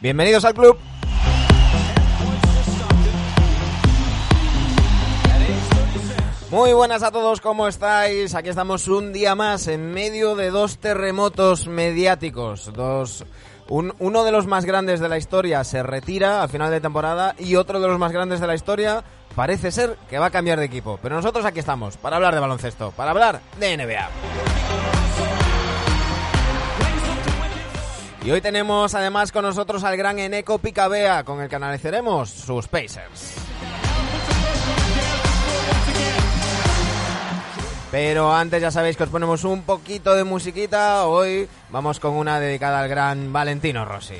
Bienvenidos al club. Muy buenas a todos, ¿cómo estáis? Aquí estamos un día más en medio de dos terremotos mediáticos. Dos, un- uno de los más grandes de la historia se retira a final de temporada y otro de los más grandes de la historia parece ser que va a cambiar de equipo. Pero nosotros aquí estamos para hablar de baloncesto, para hablar de NBA. Y hoy tenemos además con nosotros al gran Eneco Picabea, con el que analizaremos sus Pacers. Pero antes ya sabéis que os ponemos un poquito de musiquita. Hoy vamos con una dedicada al gran Valentino Rossi.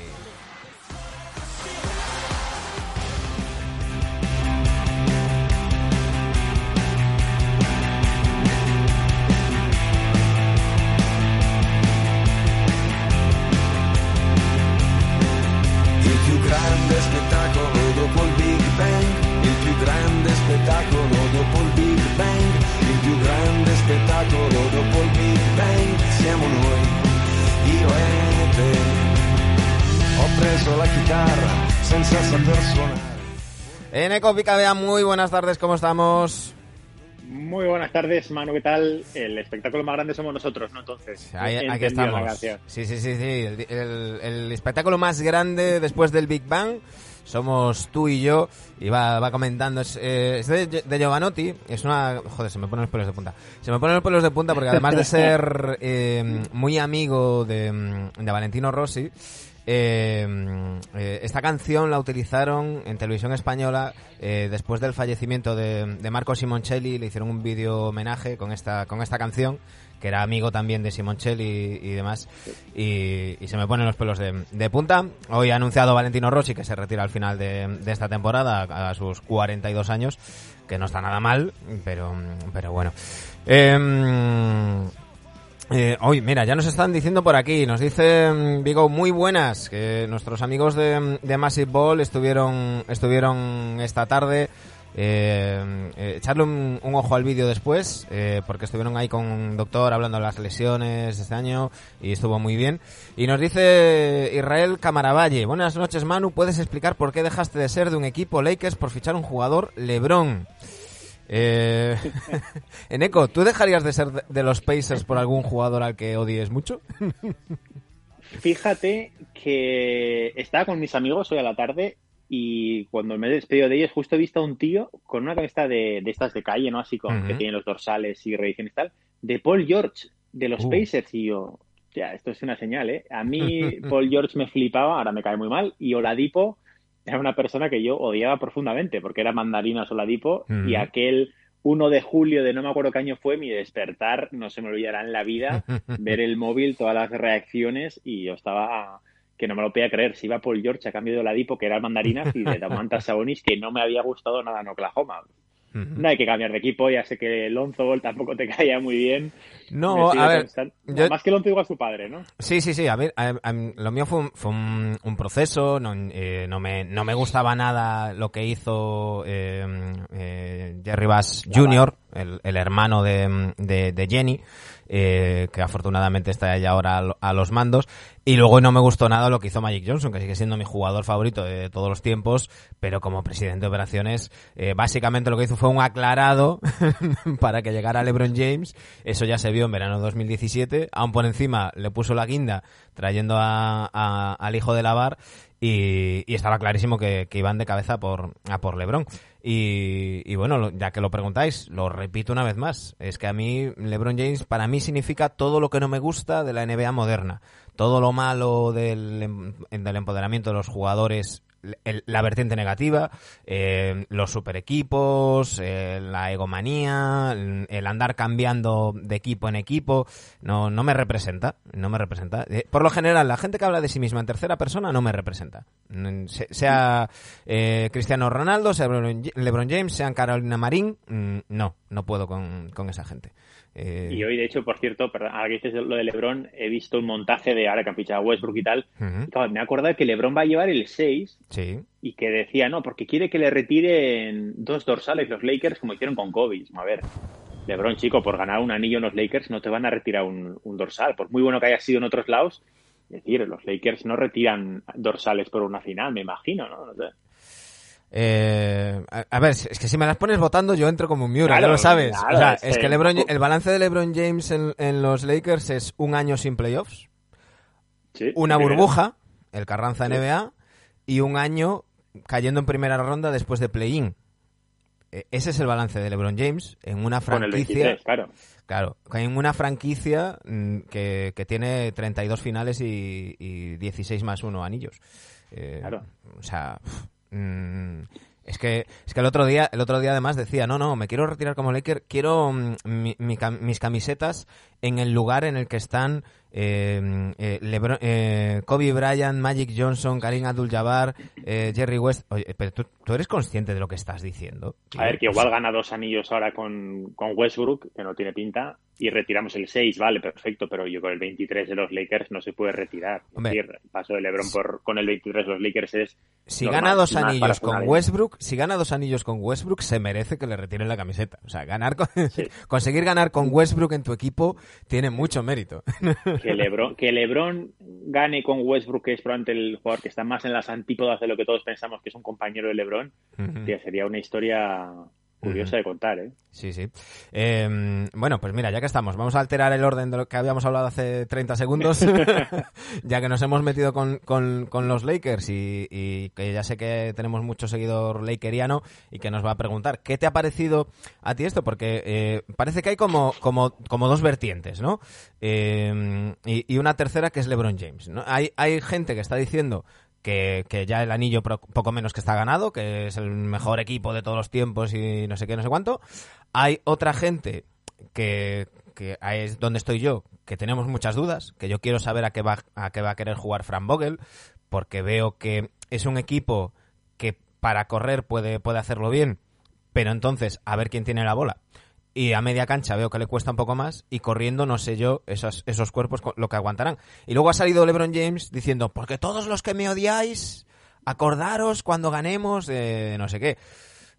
La chitarra. Eneco Picabea, muy buenas tardes, ¿cómo estamos? Muy buenas tardes, Manu, ¿qué tal? El espectáculo más grande somos nosotros, ¿no? Entonces, Ahí, aquí estamos. Sí, sí, sí, sí. El, el- el espectáculo más grande después del Big Bang somos tú y yo. Y va, va comentando. Es, eh, es de, de Giovanotti. Es una. Joder, se me ponen los pelos de punta. Se me ponen los pelos de punta porque además de ser eh, muy amigo de, de Valentino Rossi. Eh, eh, esta canción la utilizaron en televisión española eh, después del fallecimiento de, Marco Simoncelli. Le hicieron un vídeo homenaje con esta, con esta canción que era amigo también de Simoncelli y, demás, y, se me ponen los pelos de, punta. Hoy ha anunciado Valentino Rossi que se retira al final de, esta temporada a, a sus 42 años, que no está nada mal, pero, pero bueno. Eh, hoy, mira, ya nos están diciendo por aquí, nos dice mm, Vigo muy buenas, que nuestros amigos de, de Massive Ball estuvieron, estuvieron esta tarde. Eh, eh, echarle un, un ojo al vídeo después, eh, porque estuvieron ahí con un doctor hablando de las lesiones este año y estuvo muy bien. Y nos dice Israel Camaravalle, buenas noches Manu, ¿puedes explicar por qué dejaste de ser de un equipo Lakers por fichar un jugador Lebron? Eh, Eneco, ¿tú dejarías de ser de- los Pacers por algún jugador al que odies mucho? Fíjate que estaba con mis amigos hoy a la tarde y cuando me he despedido de ellos, justo he visto a un tío con una camiseta de, de estas de calle, ¿no? Así con que tienen los dorsales y reediciones y tal, de Paul George, de los Uh. Pacers. Y yo, ya, esto es una señal, ¿eh? A mí Paul George me flipaba, ahora me cae muy mal, y Oladipo era una persona que yo odiaba profundamente, porque era mandarinas Oladipo, y aquel 1 de julio de no me acuerdo qué año fue, mi despertar, no se me olvidará en la vida, ver el móvil, todas las reacciones, y yo estaba que no me lo podía creer. Si iba Paul George a cambio de Oladipo, que era mandarinas, y de Damantas Sabonis, que no me había gustado nada en Oklahoma. No hay que cambiar de equipo, ya sé que Lonzo Ball tampoco te caía muy bien. No, a ver, yo- Más que Lonzo igual a su padre, ¿no? Sí, sí, sí. A ver, a- a- lo mío fue un, fue un, un proceso. No, eh, no, me, no me gustaba nada lo que hizo eh, eh, Jerry Bass Jr., el, el hermano de, de, de Jenny, eh, que afortunadamente está ya ahora a, lo- a los mandos. Y luego no me gustó nada lo que hizo Magic Johnson, que sigue siendo mi jugador favorito de todos los tiempos, pero como presidente de operaciones, eh, básicamente lo que hizo fue un aclarado para que llegara LeBron James. Eso ya se vio en verano de 2017. Aún por encima le puso la guinda trayendo a, a- al hijo de Lavar y, y estaba clarísimo que, que iban de cabeza por, a por LeBron. Y, y bueno, ya que lo preguntáis, lo repito una vez más. Es que a mí, LeBron James, para mí significa todo lo que no me gusta de la NBA moderna. Todo lo malo del, em- del empoderamiento de los jugadores el- la vertiente negativa, eh, los super equipos, eh, la egomanía, el, andar cambiando de equipo en equipo, no, no me representa, no me representa. Eh, por lo general, la gente que habla de sí misma en tercera persona no me representa. Mm, se- Sea eh, Cristiano Ronaldo, sea LeBron James, sea Carolina Marín, mm, no, no puedo con, con esa gente. Eh, Y hoy, de hecho, por cierto, perdón, ahora que dices lo de LeBron, he visto un montaje de ahora que han fichado a Westbrook y tal. Y, claro, me he acordado que LeBron va a llevar el 6 sí. y que decía, no, porque quiere que le retiren dos dorsales los Lakers como hicieron con Kobe. A ver, LeBron, chico, por ganar un anillo en los Lakers no te van a retirar un, un dorsal. Por muy bueno que haya sido en otros lados, es decir, los Lakers no retiran dorsales por una final, me imagino, ¿no? Eh, a, a ver, es que si me las pones votando yo entro como un Miura, Claro, ya lo sabes. claro, o sea, es que LeBron, el balance de LeBron James en, en los Lakers es un año sin playoffs, Sí, una burbuja, el Carranza Sí. NBA, y un año cayendo en primera ronda después de play-in. Eh, Ese es el balance de LeBron James en una franquicia. 23, claro. Claro, en una franquicia mm, que, que tiene 32 finales y, y 16 más 1 anillos. Eh, Claro. O sea, mm, es que es que el otro día el otro día además decía, no, no, me quiero retirar como Laker, quiero mm, mi- mi mis camisetas en el lugar en el que están eh, eh, Lebron- eh, Kobe Bryant, Magic Johnson, Karim Abdul-Jabbar, eh, Jerry West. Oye, pero tú, tú eres consciente de lo que estás diciendo. A ver, que igual gana dos anillos ahora con, con Westbrook, que no tiene pinta, y retiramos el 6, vale, perfecto, pero yo con el 23 de los Lakers no se puede retirar. Es Hombre. decir, el paso de LeBron por, con el 23 de los Lakers es Si normal, gana dos anillos con. Westbrook, si gana dos anillos con Westbrook, se merece que le retiren la camiseta. O sea, ganar con- conseguir ganar con Westbrook en tu equipo tiene mucho mérito. que LeBron, que LeBron gane con Westbrook, que es probablemente el jugador que está más en las antípodas de lo que todos pensamos que es un compañero de LeBron, tío, sería una historia curiosa de contar, ¿eh? Sí, sí. Eh, bueno, pues mira, ya que estamos, vamos a alterar el orden de lo que habíamos hablado hace 30 segundos, ya que nos hemos metido con, con- con los Lakers y, y que ya sé que tenemos mucho seguidor lakeriano y que nos va a preguntar, ¿qué te ha parecido a ti esto? Porque eh, parece que hay como, como, como dos vertientes, ¿no? Eh, y, y una tercera que es LeBron James, ¿no? Hay, hay gente que está diciendo que, que ya el anillo poco menos que está ganado, que es el mejor equipo de todos los tiempos y no sé qué, no sé cuánto. Hay otra gente que, que es donde estoy yo, que tenemos muchas dudas, que yo quiero saber a qué va a qué va a querer jugar Fran Vogel, porque veo que es un equipo que para correr puede, puede hacerlo bien, pero entonces a ver quién tiene la bola. Y a media cancha veo que le cuesta un poco más y corriendo no sé yo esos, esos cuerpos lo que aguantarán. Y luego ha salido LeBron James diciendo, porque todos los que me odiáis, acordaros cuando ganemos, eh, no sé qué.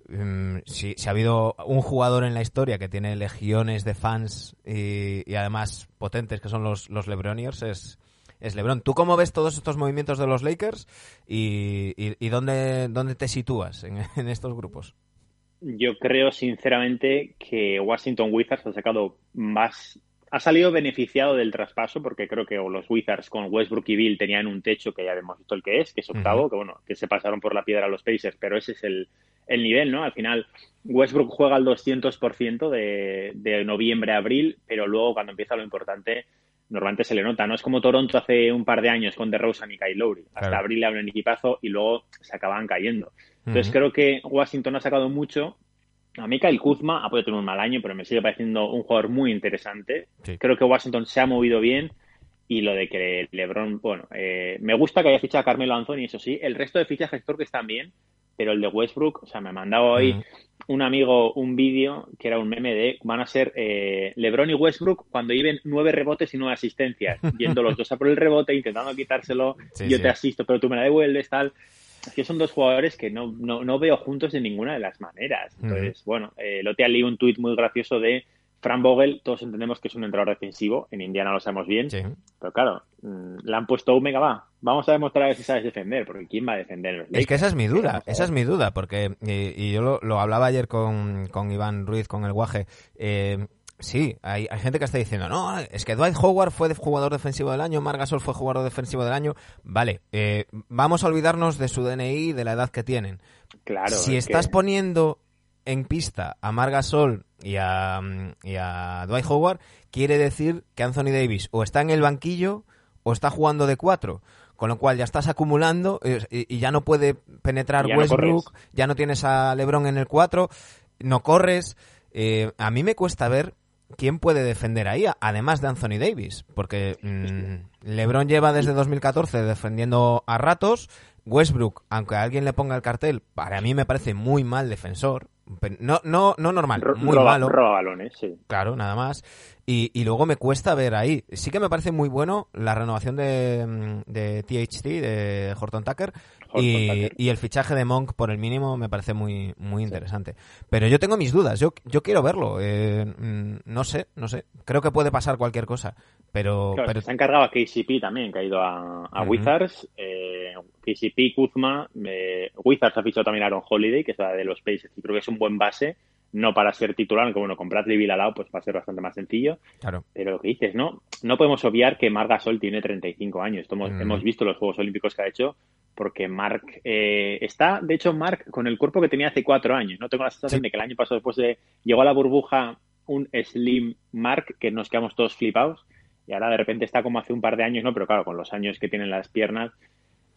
Mm, si, ha habido un jugador en la historia que tiene legiones de fans y, además potentes que son los, los Lebroniers es, es LeBron. ¿Tú cómo ves todos estos movimientos de los Lakers y, dónde, dónde te sitúas en estos grupos? Yo creo sinceramente que Washington Wizards ha sacado más, ha salido beneficiado del traspaso porque creo que los Wizards con Westbrook y Bill tenían un techo que ya hemos visto el que es, que es octavo, que bueno, que se pasaron por la piedra los Pacers, pero ese es el, el nivel, ¿no? Al final Westbrook juega al 200% de, de noviembre a abril, pero luego cuando empieza lo importante normalmente se le nota, ¿no? Es como Toronto hace un par de años con DeRozan y Kyle Lowry. Hasta Claro. abril le abren equipazo y luego se acaban cayendo. Entonces creo que Washington ha sacado mucho. A mí Kyle Kuzma ha podido tener un mal año, pero me sigue pareciendo un jugador muy interesante. Sí. Creo que Washington se ha movido bien y lo de que LeBron, bueno, eh, me gusta que haya fichado a Carmelo Anthony, eso sí. El resto de fichajes creo que están bien, pero el de Westbrook, o sea, me ha mandado hoy un amigo un vídeo que era un meme de van a ser eh, LeBron y Westbrook cuando lleven nueve rebotes y nueve asistencias, yendo los dos a por el rebote, intentando quitárselo, Sí, yo sí. te asisto, pero tú me la devuelves, tal. Es que son dos jugadores que no, no, no veo juntos de ninguna de las maneras. Entonces, bueno, eh, día leí un tuit muy gracioso de Fran Vogel, todos entendemos que es un entrenador defensivo, en Indiana lo sabemos bien, Sí. pero claro, mm, le han puesto un mega va, vamos a demostrar a ver si sabes defender, porque ¿quién va a defender? Es que esa es mi duda, esa es mi duda, porque, y, y yo lo, lo hablaba ayer con, con Iván Ruiz, con el guaje, eh, sí, hay, hay gente que está diciendo, no, es que Dwight Howard fue jugador defensivo del año, Margasol fue jugador defensivo del año, vale, eh, vamos a olvidarnos de su DNI, de la edad que tienen. Claro, si es que- estás poniendo en pista a Margasol y a, mm, y a Dwight Howard, quiere decir que Anthony Davis o está en el banquillo o está jugando de cuatro. con lo cual ya estás acumulando eh, y, y ya no puede penetrar Ya no Westbrook, corres. ya no tienes a LeBron en el 4, no corres. Eh, a mí me cuesta ver quién puede defender ahí, además de Anthony Davis, porque mm, LeBron lleva desde 2014 defendiendo a ratos. Westbrook, aunque a alguien le ponga el cartel, para mí me parece muy mal defensor. No, no, no normal, muy roba, malo. roba balones, sí. Claro, nada más. Y, y luego me cuesta ver ahí. Sí que me parece muy bueno la renovación de, mm, de THT, de Horton Tucker. Horton y, Tucker. y el fichaje de Monk por el mínimo me parece muy, muy interesante. Pero yo tengo mis dudas, yo, yo quiero verlo. Eh, mm, no sé, no sé. Creo que puede pasar cualquier cosa. Pero, Claro, pero Se ha encargado a KCP también, que ha ido a, a. Wizards. Eh, KCP, Kuzma. eh, Wizards ha fichado también a Aaron Holiday, que es la de los Pacers, y creo que es un buen base. No para ser titular, aunque bueno, con Bradley Beal al lado, pues va a ser bastante más sencillo. claro. Pero lo que dices, ¿no? No podemos obviar que Marc Gasol tiene 35 años. Hemos, Mm. hemos visto los Juegos Olímpicos que ha hecho, porque Marc eh, está, de hecho, Marc con el cuerpo que tenía hace cuatro años. No tengo la sensación Sí. de que el año pasado, después de llegó a la burbuja un Slim Marc, que nos quedamos todos flipados, y ahora de repente está como hace un par de años, ¿no? Pero claro, con los años que tienen las piernas,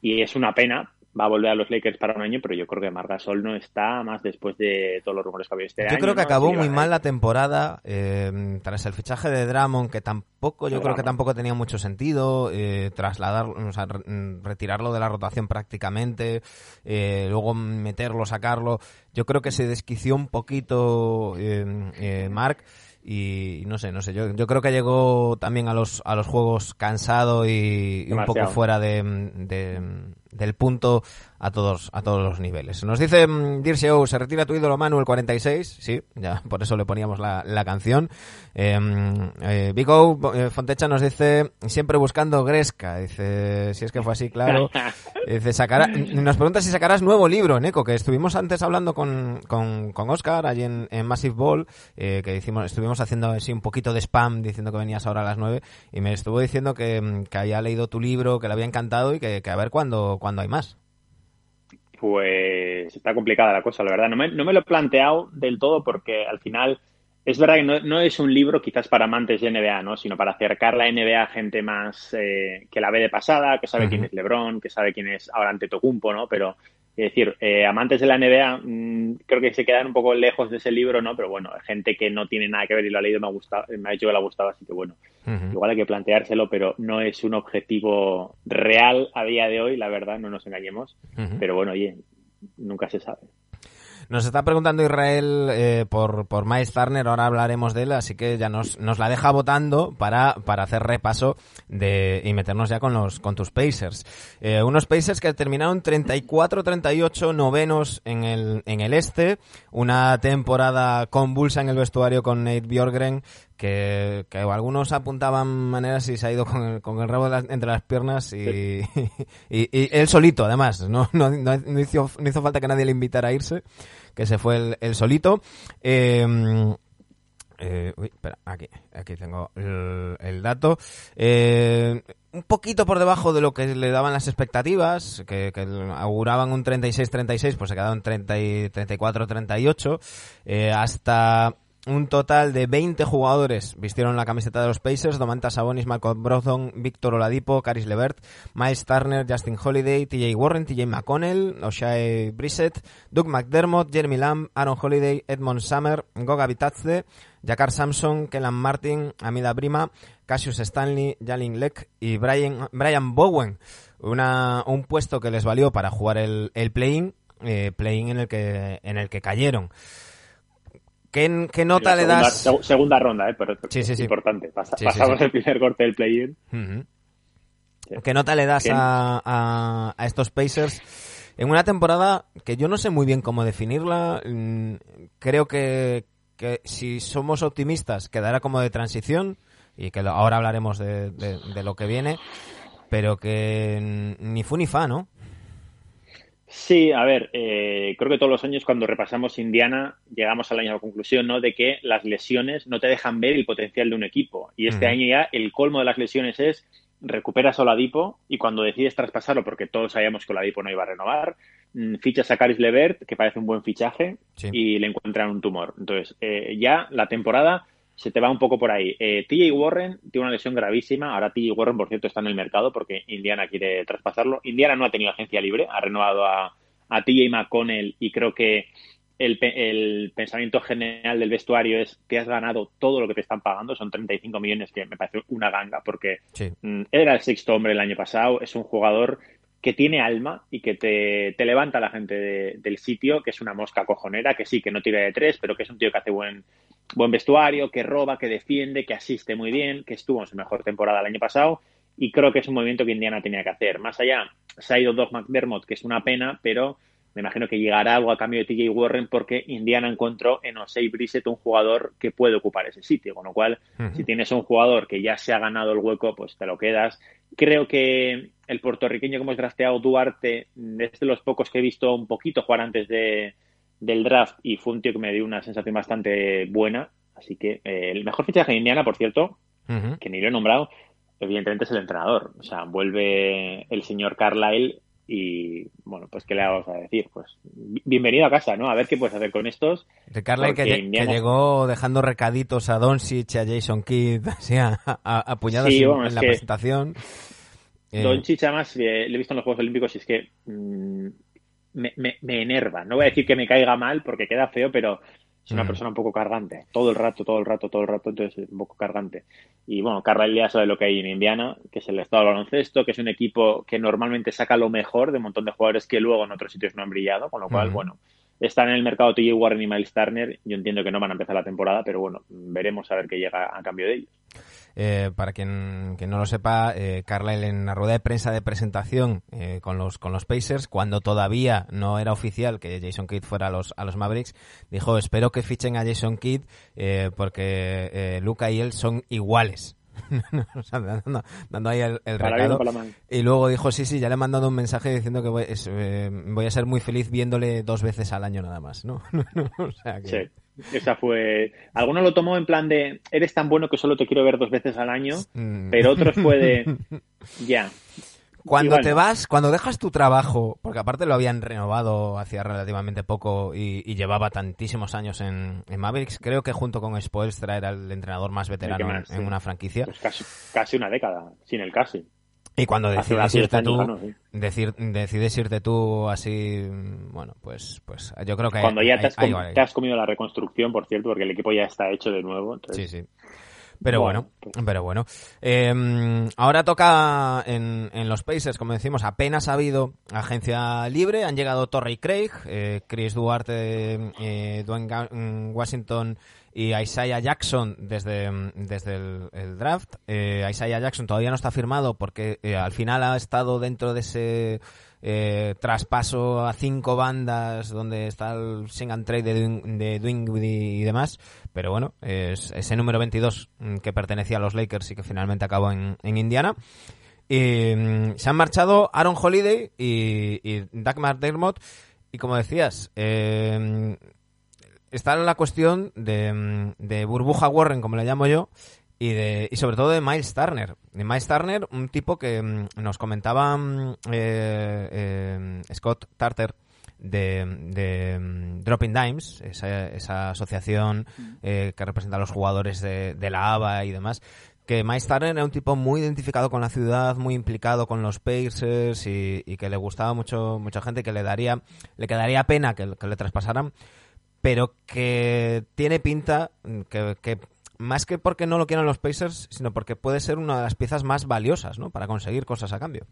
y es una pena. Va a volver a los Lakers para un año, pero yo creo que Marc Gasol no está más después de todos los rumores que había este año. Yo creo que ¿no? acabó Sí, muy mal la temporada eh, tras el fichaje de Drummond, que tampoco, yo creo que tampoco tenía mucho sentido eh, trasladar, o sea, mm, retirarlo de la rotación prácticamente, eh, luego meterlo, sacarlo. Yo creo que se desquició un poquito eh, eh, Mark y no sé, no sé. Yo, yo creo que llegó también a los a los juegos cansado y, y un poco fuera de, de- del punto a todos a todos los niveles. Nos dice mm, Dirce O, se retira tu ídolo Manu el 46, sí, ya por eso le poníamos la, la canción. Eh, eh, eh, Fontecha nos dice siempre buscando Gresca, dice si es que fue así, claro. Dice, sacará, nos pregunta si sacarás nuevo libro, Neko, que estuvimos antes hablando con, con, con Oscar allí en, en Massive Ball, eh, que hicimos, estuvimos haciendo así un poquito de spam diciendo que venías ahora a las 9 y me estuvo diciendo que, mm, que había leído tu libro, que le había encantado y que, que a ver cuándo, cuándo hay más. Pues está complicada la cosa, la verdad. No me, no me lo he planteado del todo porque al final es verdad que no, no es un libro quizás para amantes de NBA, ¿no? Sino para acercar la NBA a gente más eh, que la ve de pasada, que sabe quién es LeBron, que sabe quién es ahora Antetokounmpo, ¿no? Pero es decir, eh, amantes de la NBA mm, creo que se quedan un poco lejos de ese libro, ¿no? Pero bueno, gente que no tiene nada que ver y lo ha leído me ha gustado, me ha dicho que le ha gustado, así que bueno, igual hay que planteárselo, pero no es un objetivo real a día de hoy, la verdad, no nos engañemos. Pero bueno, oye, nunca se sabe. Nos está preguntando Israel eh, por, por Miles Turner, ahora hablaremos de él, así que ya nos, nos la deja votando para, para hacer repaso de, y meternos ya con los con tus Pacers. Eh, unos Pacers que terminaron 34-38 novenos en el, en el este, una temporada convulsa en el vestuario con Nate Bjorgren, que, que algunos apuntaban maneras y se ha ido con el, con el rabo entre las piernas y, y, y él solito, además. No, no, no hizo, no hizo falta que nadie le invitara a irse, que se fue el, el solito. Eh, eh, espera, aquí, aquí tengo el, dato. Eh, un poquito por debajo de lo que le daban las expectativas, que, auguraban un 36-36, pues se quedaron 30 y 34-38, eh, hasta un total de 20 jugadores vistieron la camiseta de los Pacers, Domantas Sabonis, Malcolm Brogdon, Víctor Oladipo, Caris Levert, Miles Turner, Justin Holiday, TJ Warren, TJ McConnell, O'Shea Brissett, Doug McDermott, Jeremy Lamb, Aaron Holiday, Edmond Summer, Goga Bitadze, Jakar Sampson, Kellan Martin, Amida Brima, Cassius Stanley, Jalin Leck y Brian, Brian Bowen. Una, un puesto que les valió para jugar el, el play-in, eh, play-in en el que, en el que cayeron. ¿Qué, qué nota le segunda, das? seg- segunda ronda, ¿eh? Pero Sí, sí, es sí. importante. Pasa- pasamos el primer corte del play-in. ¿Qué nota le das a, a- a estos Pacers en una temporada que yo no sé muy bien cómo definirla? Mm, Creo que, que si somos optimistas quedará como de transición y que ahora hablaremos de, de- de lo que viene, pero que mm, ni fu ni fa, ¿no? Sí, a ver, eh, creo que todos los años cuando repasamos Indiana llegamos a la misma conclusión, ¿no? De que las lesiones no te dejan ver el potencial de un equipo. Y este año ya el colmo de las lesiones es recuperas a Oladipo y cuando decides traspasarlo, porque todos sabíamos que Oladipo no iba a renovar, mm, fichas a Caris Levert, que parece un buen fichaje, Sí. y le encuentran un tumor. Entonces, eh, ya la temporada se te va un poco por ahí. Eh, TJ Warren tiene una lesión gravísima. Ahora TJ Warren, por cierto, está en el mercado porque Indiana quiere traspasarlo. Indiana no ha tenido agencia libre, ha renovado a, a TJ McConnell y creo que el, pensamiento general del vestuario es que has ganado todo lo que te están pagando, son 35 millones, que me parece una ganga, porque mm, era el sexto hombre el año pasado, es un jugador que tiene alma y que te, levanta a la gente del sitio, que es una mosca cojonera, que sí, que no tira de tres, pero que es un tío que hace buen, buen vestuario, que roba, que defiende, que asiste muy bien, que estuvo en su mejor temporada el año pasado, y creo que es un movimiento que Indiana tenía que hacer. Más allá, se ha ido Doug McDermott, que es una pena, pero me imagino que llegará algo a cambio de TJ Warren porque Indiana encontró en Osei Brissett un jugador que puede ocupar ese sitio. Con lo cual, si tienes un jugador que ya se ha ganado el hueco, pues te lo quedas. Creo que el puertorriqueño que hemos drafteado, Duarte, es de los pocos que he visto un poquito jugar antes de, del draft y fue un tío que me dio una sensación bastante buena. Así que eh, el mejor fichaje de Indiana, por cierto, que ni lo he nombrado, evidentemente es el entrenador. O sea, vuelve el señor Carlyle y bueno, pues ¿qué le vamos a decir? Pues bienvenido a casa, ¿no? A ver qué puedes hacer con estos. Carly que, llegó dejando recaditos a Doncic, a Jason Kidd, así apuñados en, la presentación. Eh... Doncic además le he visto en los Juegos Olímpicos y es que mm, me, me, me, enerva. No voy a decir que me caiga mal porque queda feo, pero es una mm. persona un poco cargante. Todo el rato, todo el rato, todo el rato, entonces es un poco cargante. Y bueno, Carlisle ya sabe lo que hay en Indiana, que es el estado del baloncesto, que es un equipo que normalmente saca lo mejor de un montón de jugadores que luego en otros sitios no han brillado, con lo cual, bueno, están en el mercado TJ Warren y Miles Turner. Yo entiendo que no van a empezar la temporada, pero bueno, veremos a ver qué llega a cambio de ellos. Eh, para quien, no lo sepa, eh, Carlisle en la rueda de prensa de presentación eh, con, los, con los Pacers, cuando todavía no era oficial que Jason Kidd fuera a los, a los Mavericks, dijo, espero que fichen a Jason Kidd eh, porque Luca y él son iguales. dando, ahí el, recado. Y luego dijo, sí, sí, ya le he mandado un mensaje diciendo que voy, voy, a ser muy feliz viéndole dos veces al año nada más, ¿no? o sea que... Sí. Esa fue. Alguno lo tomó en plan de eres tan bueno que solo te quiero ver dos veces al año, mm. pero otros fue de ya. Cuando te vas, cuando dejas tu trabajo, porque aparte lo habían renovado hacía relativamente poco y, llevaba tantísimos años en, Mavericks, creo que junto con Spoelstra era el entrenador más veterano en, una franquicia. Pues casi, casi una década, sin el casi. Y cuando decides irte tú, decir, decides irte tú así, bueno, pues, pues yo creo que cuando ya te has, comido la reconstrucción, por cierto, porque el equipo ya está hecho de nuevo. Sí, sí. Pero bueno, pues pero bueno. Em, ahora toca en, en, los Pacers, como decimos, apenas ha habido agencia libre. Han llegado Torrey Craig, eh, Chris Duarte, eh, Dwayne Washington y Isaiah Jackson desde, desde el, draft. Eh, Isaiah Jackson todavía no está firmado porque eh, al final ha estado dentro de ese eh, traspaso a cinco bandas donde está el sing and trade de, de y demás. Pero bueno, es ese número 22 mm, que pertenecía a los Lakers y que finalmente acabó en, Indiana. Y, mm, se han marchado Aaron Holiday y, y Doug. Y como decías, eh, está la cuestión de, de, burbuja Warren, como le llamo yo, y, de, y sobre todo de Miles Turner. De Miles Turner, un tipo que mm, nos comentaba mm, eh, eh, Scott Tarter de, de mm, Dropping Dimes, esa, esa asociación eh, que representa a los jugadores de, de la ABA y demás, que Miles Turner era un tipo muy identificado con la ciudad, muy implicado con los Pacers y, y que le gustaba mucho mucha gente que le daría le quedaría pena que, que le traspasaran pero que tiene pinta que, que, más que porque no lo quieran los Pacers, sino porque puede ser una de las piezas más valiosas, ¿no? Para conseguir cosas a cambio.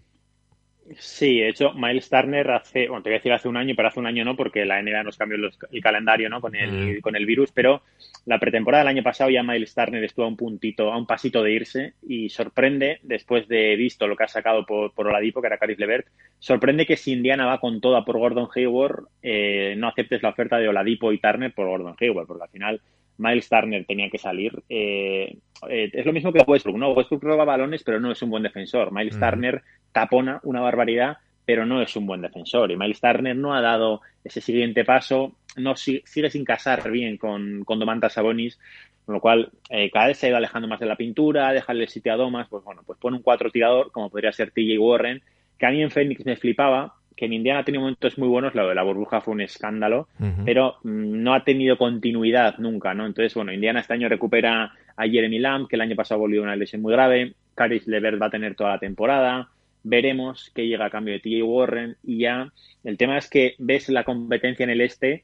Sí, de hecho, Miles Turner hace, bueno, te voy a decir hace un año, pero hace un año no, porque la NBA nos cambió el calendario, ¿no? Con el, mm. con el virus, pero la pretemporada del año pasado ya Miles Turner estuvo a un puntito, a un pasito de irse y sorprende, después de visto lo que ha sacado por, por Oladipo, que era Caris Levert, sorprende que si Indiana va con toda por Gordon Hayward, eh, no aceptes la oferta de Oladipo y Turner por Gordon Hayward, porque al final Miles Turner tenía que salir. Eh, eh, es lo mismo que Westbrook, ¿no? Westbrook roba balones, pero no es un buen defensor. Miles Turner tapona una barbaridad, pero no es un buen defensor. Y Miles Turner no ha dado ese siguiente paso, no sigue sin casar bien con, con Domantas Sabonis, con lo cual eh, cada vez se ha ido alejando más de la pintura, dejarle el sitio a Domas, pues bueno, pues pone un cuatro tirador, como podría ser TJ Warren, que a mí en Phoenix me flipaba, que en Indiana ha tenido momentos muy buenos, lo de la burbuja fue un escándalo, pero mm, no ha tenido continuidad nunca, ¿no? Entonces, bueno, Indiana este año recupera a Jeremy Lamb, que el año pasado volvió una lesión muy grave, Caris Levert va a tener toda la temporada, veremos qué llega a cambio de TJ Warren. Y ya, el tema es que ves la competencia en el este,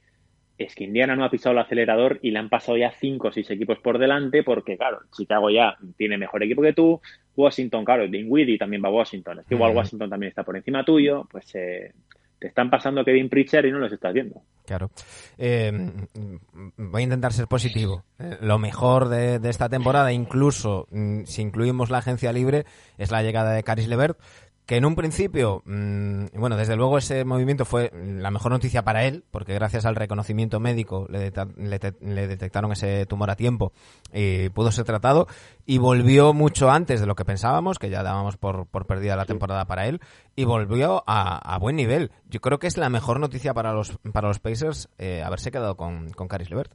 es que Indiana no ha pisado el acelerador y le han pasado ya cinco o seis equipos por delante porque, claro, Chicago ya tiene mejor equipo que tú, Washington, claro, Dinwiddie también va a Washington, es que igual. Washington también está por encima tuyo, pues eh, te están pasando Kevin Pritchard y no los estás viendo. Claro. Eh, voy a intentar ser positivo. Eh, lo mejor de, de esta temporada, incluso mm, si incluimos la agencia libre, es la llegada de Caris Levert, que en un principio, mm, bueno, desde luego ese movimiento fue la mejor noticia para él, porque gracias al reconocimiento médico le, te- le detectaron ese tumor a tiempo y pudo ser tratado y volvió mucho antes de lo que pensábamos, que ya dábamos por, por perdida la temporada para él, y volvió a, a buen nivel. Yo creo que es la mejor noticia para los, para los Pacers eh, haberse quedado con, con Caris Levert.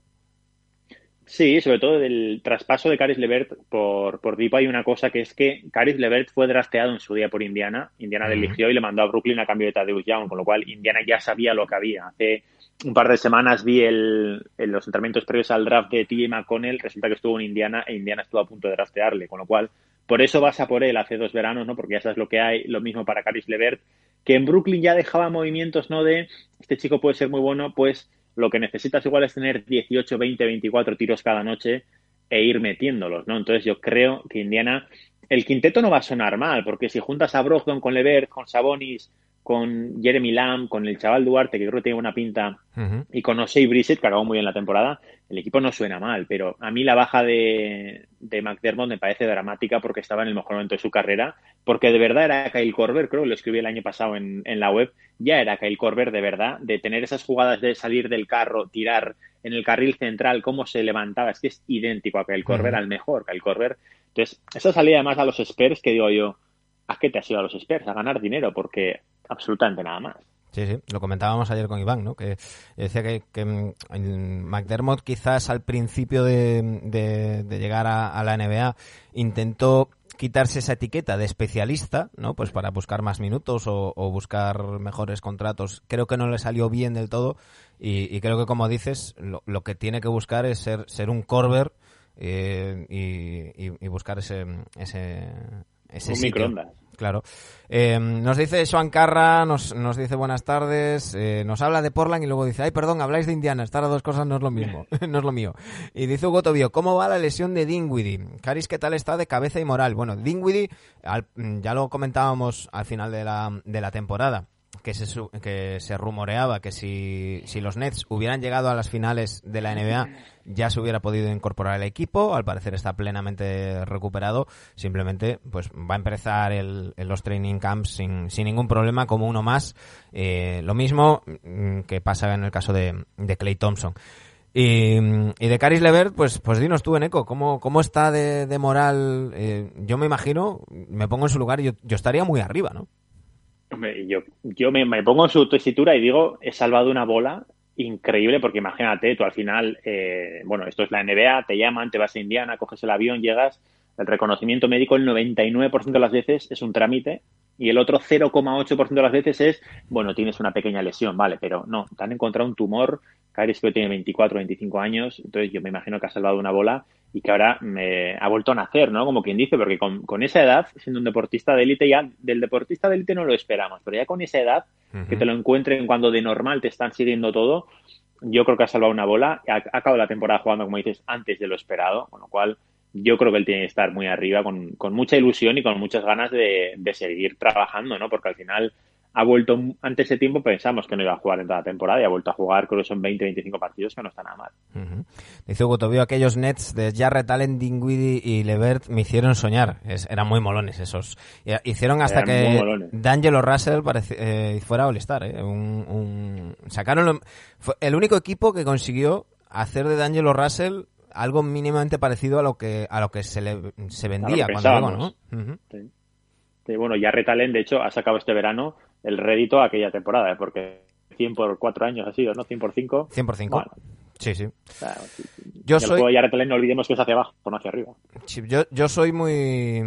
Sí, sobre todo del traspaso de Caris Levert por, por Dipo hay una cosa que es que Caris Levert fue drafteado en su día por Indiana. Indiana le eligió y le mandó a Brooklyn a cambio de Tadeusz Young, con lo cual Indiana ya sabía lo que había. Hace un par de semanas vi el, en los entrenamientos previos al draft de TJ McConnell, resulta que estuvo en Indiana e Indiana estuvo a punto de draftearle, con lo cual por eso vas a por él hace dos veranos, ¿no? Porque ya sabes lo que hay, lo mismo para Caris Levert, que en Brooklyn ya dejaba movimientos, ¿no? De este chico puede ser muy bueno, pues lo que necesitas igual es tener 18, 20, 24 tiros cada noche e ir metiéndolos, ¿no? Entonces yo creo que Indiana, el quinteto no va a sonar mal, porque si juntas a Brogdon con Levert, con Sabonis, con Jeremy Lamb, con el chaval Duarte, que creo que tiene una pinta, y con Osei Brissett, que acabó muy bien la temporada, el equipo no suena mal, pero a mí la baja de, de McDermott me parece dramática porque estaba en el mejor momento de su carrera, porque de verdad era Kyle Korver, creo que lo escribí el año pasado en, en la web, ya era Kyle Korver de verdad, de tener esas jugadas de salir del carro, tirar en el carril central, cómo se levantaba, es que es idéntico a Kyle Korver, Ujú. al mejor Kyle Korver. Entonces, esa salida además a los Spurs, que digo yo, ¿a qué te has ido a los Spurs? A ganar dinero, porque absolutamente nada más. Sí, sí, lo comentábamos ayer con Iván, ¿no? Que decía que, que, mm, McDermott quizás al principio de, de- de llegar a, a la NBA intentó quitarse esa etiqueta de especialista, ¿no? Pues para buscar más minutos o, o buscar mejores contratos. Creo que no le salió bien del todo y, y creo que, como dices, lo, lo que tiene que buscar es ser, ser un corber eh, y, y- y buscar ese, ese, ese Un sitio. microondas. Claro. Eh, nos dice Joan Carra, nos, nos dice buenas tardes, eh, nos habla de Portland y luego dice, ay, perdón, habláis de Indiana, estas dos cosas no es lo mismo, no es lo mío. Y dice Hugo Tobio, ¿cómo va la lesión de Dinwiddie? Caris, ¿qué tal está de cabeza y moral? Bueno, Dinwiddie, al- ya lo comentábamos al final de la, de la temporada, que se, que se rumoreaba que si, si los Nets hubieran llegado a las finales de la NBA ya se hubiera podido incorporar al equipo, al parecer está plenamente recuperado, simplemente pues va a empezar el, en los training camps sin, sin ningún problema como uno más, Eh, lo mismo mm, que pasa en el caso de, de Clay Thompson. Y, y de Caris Levert, pues, pues dinos tú, Eneco, ¿cómo, cómo está de, de moral? Eh, yo me imagino, me pongo en su lugar yo, yo estaría muy arriba, ¿no? Yo, yo me, me pongo en su tesitura y digo, he salvado una bola increíble porque imagínate, tú al final, eh, bueno, esto es la NBA, te llaman, te vas a Indiana, coges el avión, llegas, el reconocimiento médico el 99% de las veces es un trámite y el otro 0,8% de las veces es, bueno, tienes una pequeña lesión, vale, pero no, te han encontrado un tumor, Caris que tiene 24, 25 años, entonces yo me imagino que ha salvado una bola y que ahora me ha vuelto a nacer, ¿no? Como quien dice, porque con, con esa edad, siendo un deportista de élite, ya del deportista de élite no lo esperamos, pero ya con esa edad, que te lo encuentren cuando de normal te están siguiendo todo, yo creo que ha salvado una bola. Ha, ha acabado la temporada jugando, como dices, antes de lo esperado, con lo cual yo creo que él tiene que estar muy arriba, con, con mucha ilusión y con muchas ganas de, de seguir trabajando, ¿no? Porque al final ha vuelto, antes de tiempo pensamos que no iba a jugar en toda la temporada y ha vuelto a jugar, creo que son 20, 25 partidos, que no está nada mal. Dice Hugo Tobio, aquellos Nets de Jarrett Allen, Dinwiddie y Levert me hicieron soñar. Es- eran muy molones esos. Hicieron hasta Eran que. D'Angelo Russell pareci- eh, fuera All-Star. ¿eh? Un, un- Sacaron lo- fue el único equipo que consiguió hacer de D'Angelo Russell algo mínimamente parecido a lo que a lo que se le se vendía cuando pensábamos. ¿no? Ujú. Sí. Sí, bueno, ya Retalen, de hecho, ha sacado este verano el rédito a aquella temporada, ¿eh? porque 100 por 4 años ha sido, ¿no? 100 por 5. 100 por 5. Bueno, Sí, sí. o sea, sí. Yo soy- juego de Allen no olvidemos que es hacia abajo, no hacia arriba. Yo, yo soy muy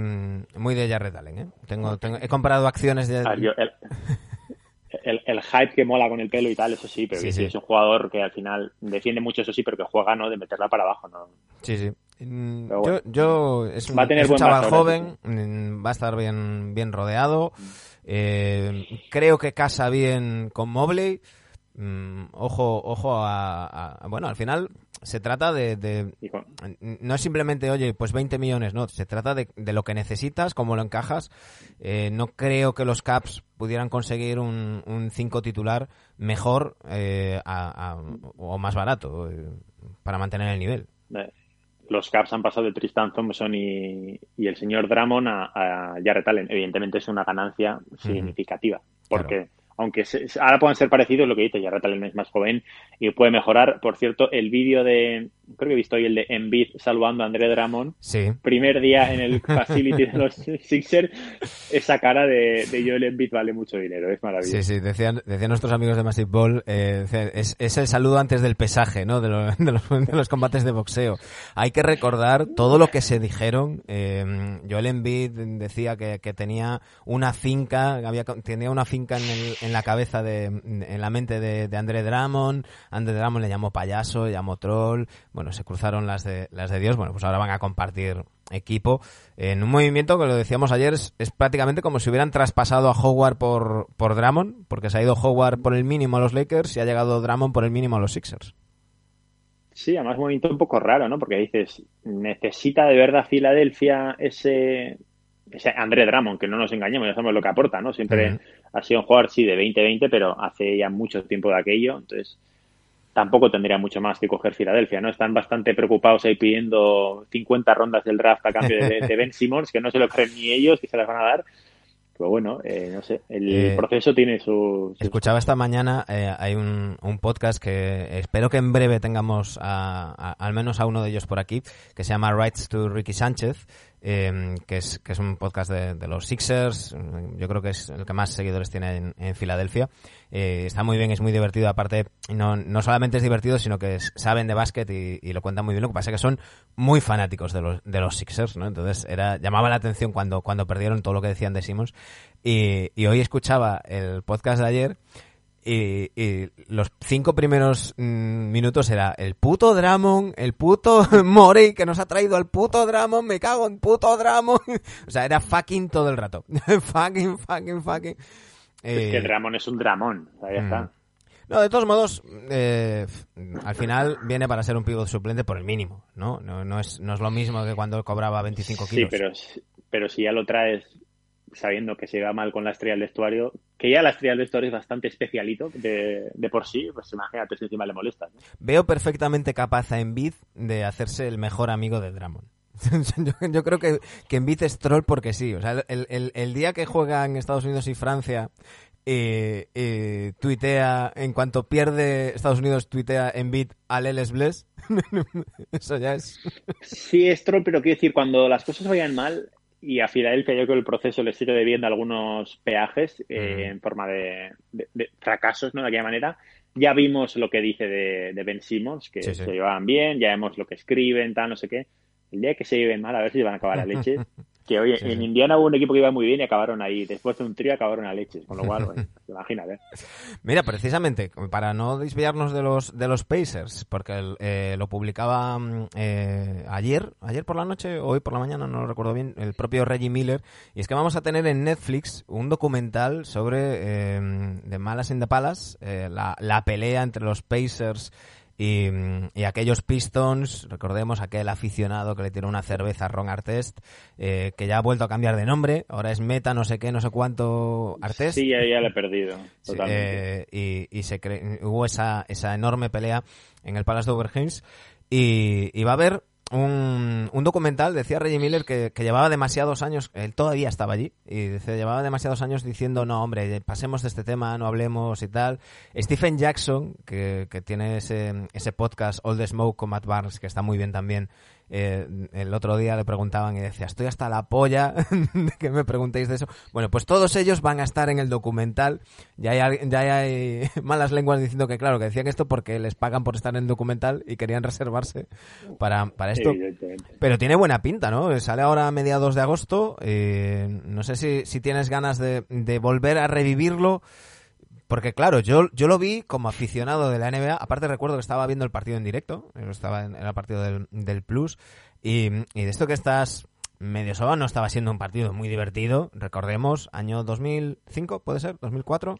muy de Jarrett Allen, ¿eh? Tengo, tengo, he comparado acciones de... A ver, yo- el, el, el hype que mola con el pelo y tal, eso sí, pero Sí, es un jugador que al final defiende mucho, eso sí, pero que juega, ¿no? De meterla para abajo, ¿no? Sí, sí. Mm, Yo, yo es un, Va a tener es un buen chaval brazo, joven, mm, va a estar bien, bien rodeado. Eh, creo que casa bien con Mobley. Mm, ojo, ojo a, a- Bueno, al final se trata de, No es simplemente, oye, pues 20 millones, no. Se trata de, de lo que necesitas, cómo lo encajas. Eh, no creo que los Caps pudieran conseguir un, un 5 titular mejor eh, a- a- o más barato eh, para mantener el nivel. los Caps han pasado de Tristan Thompson y, y el señor Drummond a, Jarrett Allen. Evidentemente es una ganancia significativa, porque aunque se- ahora puedan ser parecidos, lo que dice Jarrett Allen es más joven y puede mejorar. Por cierto, el vídeo de, creo que he visto hoy el de Embiid saludando a André Drummond, Sí. primer día en el facility de los Sixers, esa cara de, de Joel Embiid vale mucho dinero, es maravilloso. Sí, sí, decían, decían nuestros amigos de Massive Ball, eh, es, es el saludo antes del pesaje, ¿no? De, lo- de los, de los combates de boxeo. Hay que recordar todo lo que se dijeron. Eh, Joel Embiid decía que, que tenía una finca, había, tenía una finca en, el- en la cabeza de, en la mente de, de André Drummond. André Drummond le llamó payaso, le llamó troll. Bueno, se cruzaron las de, las de Dios. Bueno, pues ahora van a compartir equipo en un movimiento que lo decíamos ayer es, es prácticamente como si hubieran traspasado a Howard por, por Drummond porque se ha ido Howard por el mínimo a los Lakers y ha llegado Drummond por el mínimo a los Sixers Sí, además un movimiento un poco raro, ¿no? Porque dices, necesita de verdad Filadelfia ese, ese André Drummond, que no nos engañemos, ya sabemos lo que aporta, ¿no? Siempre ha sido un jugador, sí, de 20-20, pero hace ya mucho tiempo de aquello, entonces tampoco tendría mucho más que coger Filadelfia, ¿no? Están bastante preocupados ahí pidiendo 50 rondas del draft a cambio de, de Ben Simmons, que no se lo creen ni ellos, que se las van a dar. Pero bueno, eh, no sé, el Eh, proceso tiene su... Escuchaba esta mañana, eh, hay un, un podcast que espero que en breve tengamos a- a- al menos a uno de ellos por aquí, que se llama Rights to Ricky Sánchez, eh, que, es, que es un podcast de, de los Sixers, yo creo que es el que más seguidores tiene en, en Filadelfia. Eh, está muy bien, es muy divertido, aparte no, no solamente es divertido, sino que saben de básquet y, y lo cuentan muy bien, lo que pasa es que son muy fanáticos de los, de los Sixers, ¿no? Entonces era, llamaba la atención cuando, cuando perdieron todo lo que decían de Simmons y, y hoy escuchaba el podcast de ayer y, y los cinco primeros mm, minutos era el puto Dramon, el puto Morey que nos ha traído al puto Dramon, me cago en puto Dramon. o sea, era fucking todo el rato. fucking, fucking, fucking. Es Eh, que el Dramón es un Dramón, ahí mm. está. no, de todos modos, eh, al final viene para ser un pivot suplente por el mínimo, ¿no? No, no, es, no es lo mismo que cuando cobraba 25 Sí, kilos. pero, pero si ya lo traes sabiendo que se va mal con la estrella del vestuario, que ya la estrella del vestuario es bastante especialito de, de por sí, pues imagínate si encima le molestas. ¿no? Veo perfectamente capaz a Embiid de hacerse el mejor amigo de Drummond. yo, yo creo que, que Embiid es troll porque sí. O sea, el, el, el día que juegan Estados Unidos y Francia, eh, eh, tuitea, en cuanto pierde Estados Unidos, tuitea Embiid al Les Bless. Eso ya es. Sí, es troll, pero quiero decir, cuando las cosas vayan mal, y a Filadelfia yo creo que el proceso les sigue debiendo algunos peajes eh, Mm. en forma de, de- de fracasos, ¿no? De aquella manera. Ya vimos lo que dice de, de Ben Simmons, que Sí, sí. se llevaban bien, ya vemos lo que escriben, tal, no sé qué. El día que se lleven mal, a ver si van a acabar a leche. Que oye, Sí, en sí. Indiana hubo un equipo que iba muy bien y acabaron ahí. Después de un trío acabaron a leches. Con lo cual, bueno, imagínate. Mira, precisamente, para no desviarnos de los de los Pacers, porque eh, lo publicaba mm, eh, ayer, ayer por la noche, hoy por la mañana, no lo recuerdo bien, el propio Reggie Miller, y es que vamos a tener en Netflix un documental sobre eh, de Malas in the Palace, eh, la, la pelea entre los Pacers y, y aquellos Pistons, recordemos aquel aficionado que le tiró una cerveza a Ron Artest, eh, que ya ha vuelto a cambiar de nombre, ahora es Meta no sé qué, no sé cuánto Artest. Sí, ya, ya lo he perdido. Sí, Totalmente. eh, y y se cre- hubo esa, esa enorme pelea en el Palace de Overheim y, y va a haber un, un documental, decía Reggie Miller, que, que llevaba demasiados años, él todavía estaba allí, y dice, llevaba demasiados años diciendo, no, hombre, pasemos de este tema, no hablemos y tal. Stephen Jackson, que, que tiene ese, ese podcast All the Smoke con Matt Barnes, que está muy bien también, eh, el otro día le preguntaban y decía, estoy hasta la polla de que me preguntéis de eso. Bueno, pues todos ellos van a estar en el documental. Ya hay, ya hay malas lenguas diciendo que, claro, que decían esto porque les pagan por estar en el documental y querían reservarse para, para esto. Pero tiene buena pinta, ¿no? Sale ahora a mediados de agosto. eh, no sé si, si tienes ganas de, de volver a revivirlo. Porque claro, yo, yo lo vi como aficionado de la NBA, aparte recuerdo que estaba viendo el partido en directo, estaba en, el partido del, del Plus, y, y de esto que estás medio soba no estaba siendo un partido muy divertido, recordemos, año 2005, ¿puede ser? ¿2004?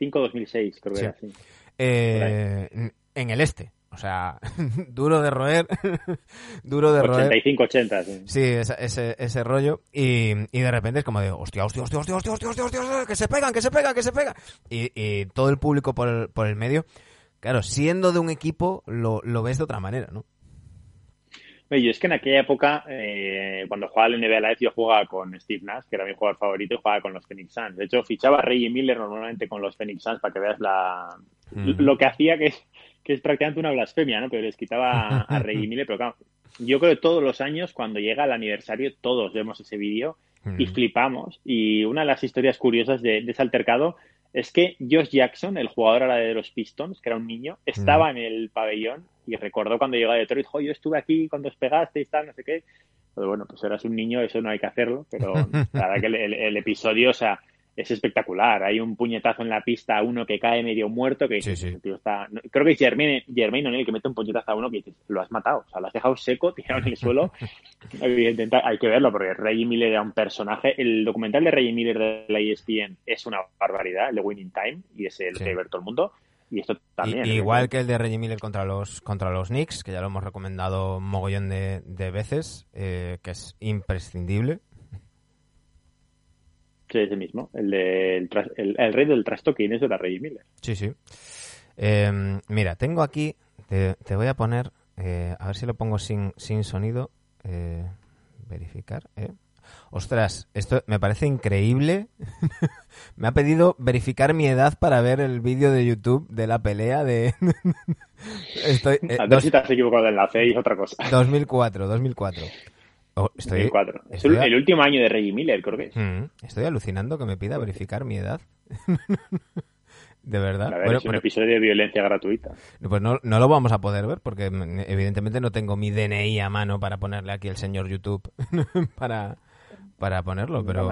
2005-2006, creo que Sí. era así. Eh, en el este, o sea, duro de roer, duro de 85, roer. 85-80, sí. Sí, ese, ese, rollo. Y, y, de repente es como de, hostia, hostia, hostia, hostia, hostia, hostia, hostia, que se pegan, que se pegan, que se pegan. Y, todo el público por el, por el, medio. Claro, siendo de un equipo, lo, lo ves de otra manera, ¿no? Oye, yo es que en aquella época, eh, cuando jugaba al NBA Live, yo jugaba con Steve Nash, que era mi jugador favorito, y jugaba con los Phoenix Suns. De hecho, fichaba a Reggie Miller normalmente con los Phoenix Suns para que veas la... Mm. Lo que hacía que que es prácticamente una blasfemia, ¿no? Pero les quitaba a Reggie Miller. Pero claro, yo creo que todos los años, cuando llega el aniversario, todos vemos ese vídeo y flipamos. Y una de las historias curiosas de, de ese altercado es que Josh Jackson, el jugador ahora de los Pistons, que era un niño, estaba en el pabellón y recordó cuando llegó a Detroit, jo, yo estuve aquí cuando os pegasteis, tal, no sé qué. Pero bueno, pues eras un niño, eso no hay que hacerlo, pero la verdad que el, el- el episodio, o sea, es espectacular. Hay un puñetazo en la pista a uno que cae medio muerto, que Sí, sí. "Este tío está... Creo que es Jermaine, Jermaine O'Neal que mete un puñetazo a uno que dices, lo has matado, o sea, lo has dejado seco, tirado en el suelo. Hay que verlo, porque Reggie Miller era un personaje. El documental de Reggie Miller de la ESPN es una barbaridad, el de Winning Time, y es el Sí. que ver todo el mundo. Y esto Y- también. igual que el de Reggie Miller contra los, contra los Knicks, que ya lo hemos recomendado un mogollón de, de veces, eh, que es imprescindible. Sí, ese mismo. El, de, el, el, el rey del trash talking, eso era Reggie Miller. Sí, sí. Eh, mira, tengo aquí, te, te voy a poner, eh, a ver si lo pongo sin, sin sonido. eh, verificar, ¿eh? Ostras, esto me parece increíble. me ha pedido verificar mi edad para ver el vídeo de YouTube de la pelea de... Estoy, eh, A ver dos- si te has equivocado de enlace y es otra cosa. 2004, 2004. Oh, estoy, 2004. Es el, último año de Reggie Miller, creo que es. Mm, estoy alucinando que me pida verificar mi edad. de verdad. A ver, Bueno, es un pero- episodio de violencia gratuita. Pues no, no lo vamos a poder ver porque mm, evidentemente no tengo mi DNI a mano para ponerle aquí el señor YouTube para, para ponerlo, pero,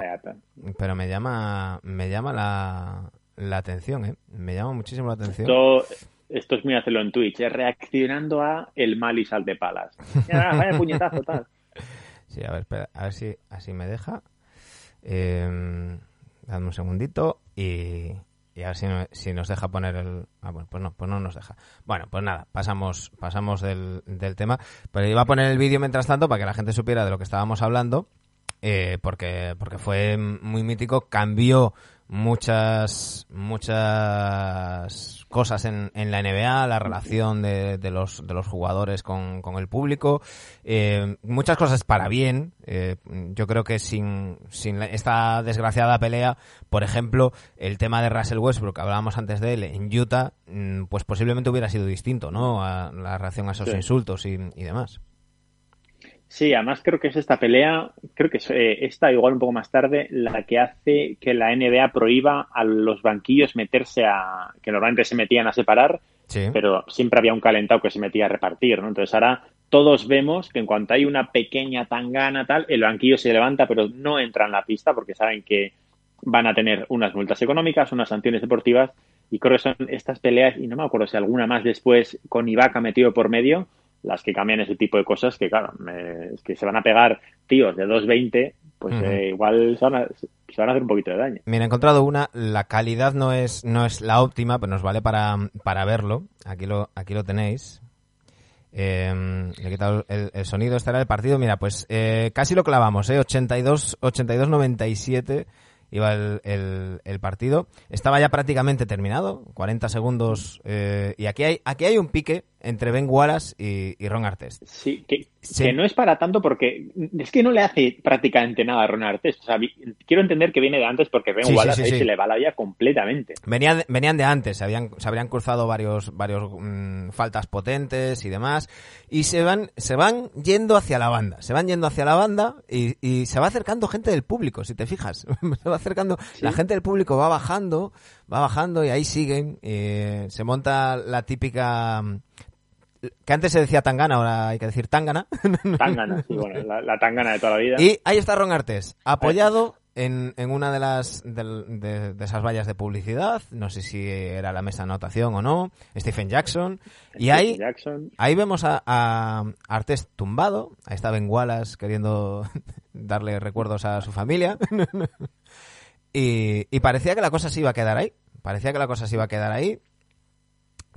pero me llama me llama la, la atención, ¿eh? Me llama muchísimo la atención. Esto, esto es muy hacerlo en Twitch, es reaccionando a el mal y sal de palas. Vaya puñetazo, tal. Sí, a ver, espera, a ver si así me deja. Eh, dame un segundito y, y a ver si, no- si nos deja poner el... Ah, bueno, pues no, pues no nos deja. Bueno, pues nada, pasamos, pasamos del, del tema. Pero iba a poner el vídeo mientras tanto para que la gente supiera de lo que estábamos hablando. eh, porque, porque fue muy mítico, cambió muchas muchas cosas en, en la NBA, la relación de, de los, de los jugadores con, con el público, eh, muchas cosas para bien. eh, yo creo que sin, sin esta desgraciada pelea, por ejemplo, el tema de Russell Westbrook, que hablábamos antes de él, en Utah, mm, pues posiblemente hubiera sido distinto, ¿no? A la reacción a esos Sí. insultos y, y demás. Sí, además creo que es esta pelea, creo que es eh, esta, igual un poco más tarde, la que hace que la NBA prohíba a los banquillos meterse a, que normalmente se metían a separar, Sí. pero siempre había un calentado que se metía a repartir, ¿no? Entonces ahora todos vemos que en cuanto hay una pequeña tangana tal, el banquillo se levanta, pero no entra en la pista porque saben que van a tener unas multas económicas, unas sanciones deportivas, y creo que son estas peleas, y no me acuerdo si alguna más después con Ibaka metido por medio, las que cambian ese tipo de cosas que, claro, me- es que se van a pegar tíos de 2.20, pues eh, igual se van, a, se van a hacer un poquito de daño. Mira, he encontrado una. La calidad no es, no es la óptima, pero nos vale para, para verlo. Aquí lo, aquí lo tenéis. Eh, le he quitado el, el sonido. Era el partido. Mira, pues eh, casi lo clavamos, ¿eh? 82, 82-97 iba el, el, el partido. Estaba ya prácticamente terminado. 40 segundos. eh, y aquí hay, aquí hay un pique entre Ben Wallace y, y Ron Artest. Sí, que, Sí. que no es para tanto porque es que no le hace prácticamente nada a Ron Artest. O sea, quiero entender que viene de antes porque Ben Sí, Wallace sí, ahí se le va la vida completamente. Venían, venían de antes, se, habían, se habrían cruzado varios, varios mm, faltas potentes y demás, y se van, se van yendo hacia la banda, se van yendo hacia la banda y, y se va acercando gente del público, si te fijas, se va acercando, la gente del público va bajando, va bajando y ahí siguen, eh, se monta la típica, que antes se decía tangana, ahora hay que decir tangana, Tangana, sí, bueno, la, la tangana de toda la vida. y ahí está Ron Artes, apoyado en, en una de las de, de esas vallas de publicidad, no sé si era la mesa de anotación o no, Stephen Jackson, y ahí, Jackson. ahí vemos a, a Artés tumbado, ahí está Ben Wallace queriendo darle recuerdos a su familia, y, y parecía que la cosa se iba a quedar ahí, parecía que la cosa se iba a quedar ahí.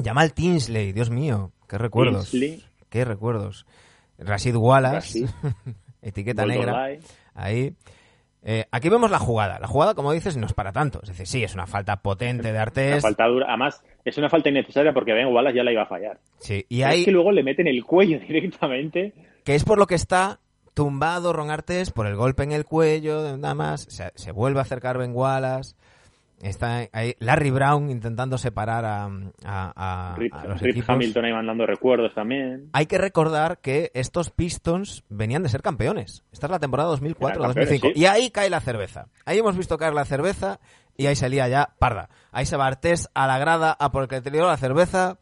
Jamal Tinsley, Dios mío, qué recuerdos, Tinsley, qué recuerdos. Rashid Wallace, etiqueta negra. Ahí. Eh, aquí vemos la jugada. La jugada, como dices, no es para tanto. Es decir, sí, es una falta potente de Una Artés. falta dura. Además, es una falta innecesaria porque Ben Wallace ya la iba a fallar. Sí, y ahí, Es que luego le meten el cuello directamente. que es por lo que está tumbado Ron Artés por el golpe en el cuello, nada más. Se, se vuelve a acercar Ben Wallace. Está ahí Larry Brown intentando separar a, a- a- Rip, a los Rip equipos. Hamilton ahí mandando recuerdos también. Hay que recordar que estos Pistons venían de ser campeones. Esta es la temporada 2004-2005. Eran campeones, sí. Y ahí cae la cerveza. Ahí hemos visto caer la cerveza y ahí salía ya parda. Ahí se va Artés a la grada a porque te dio la cerveza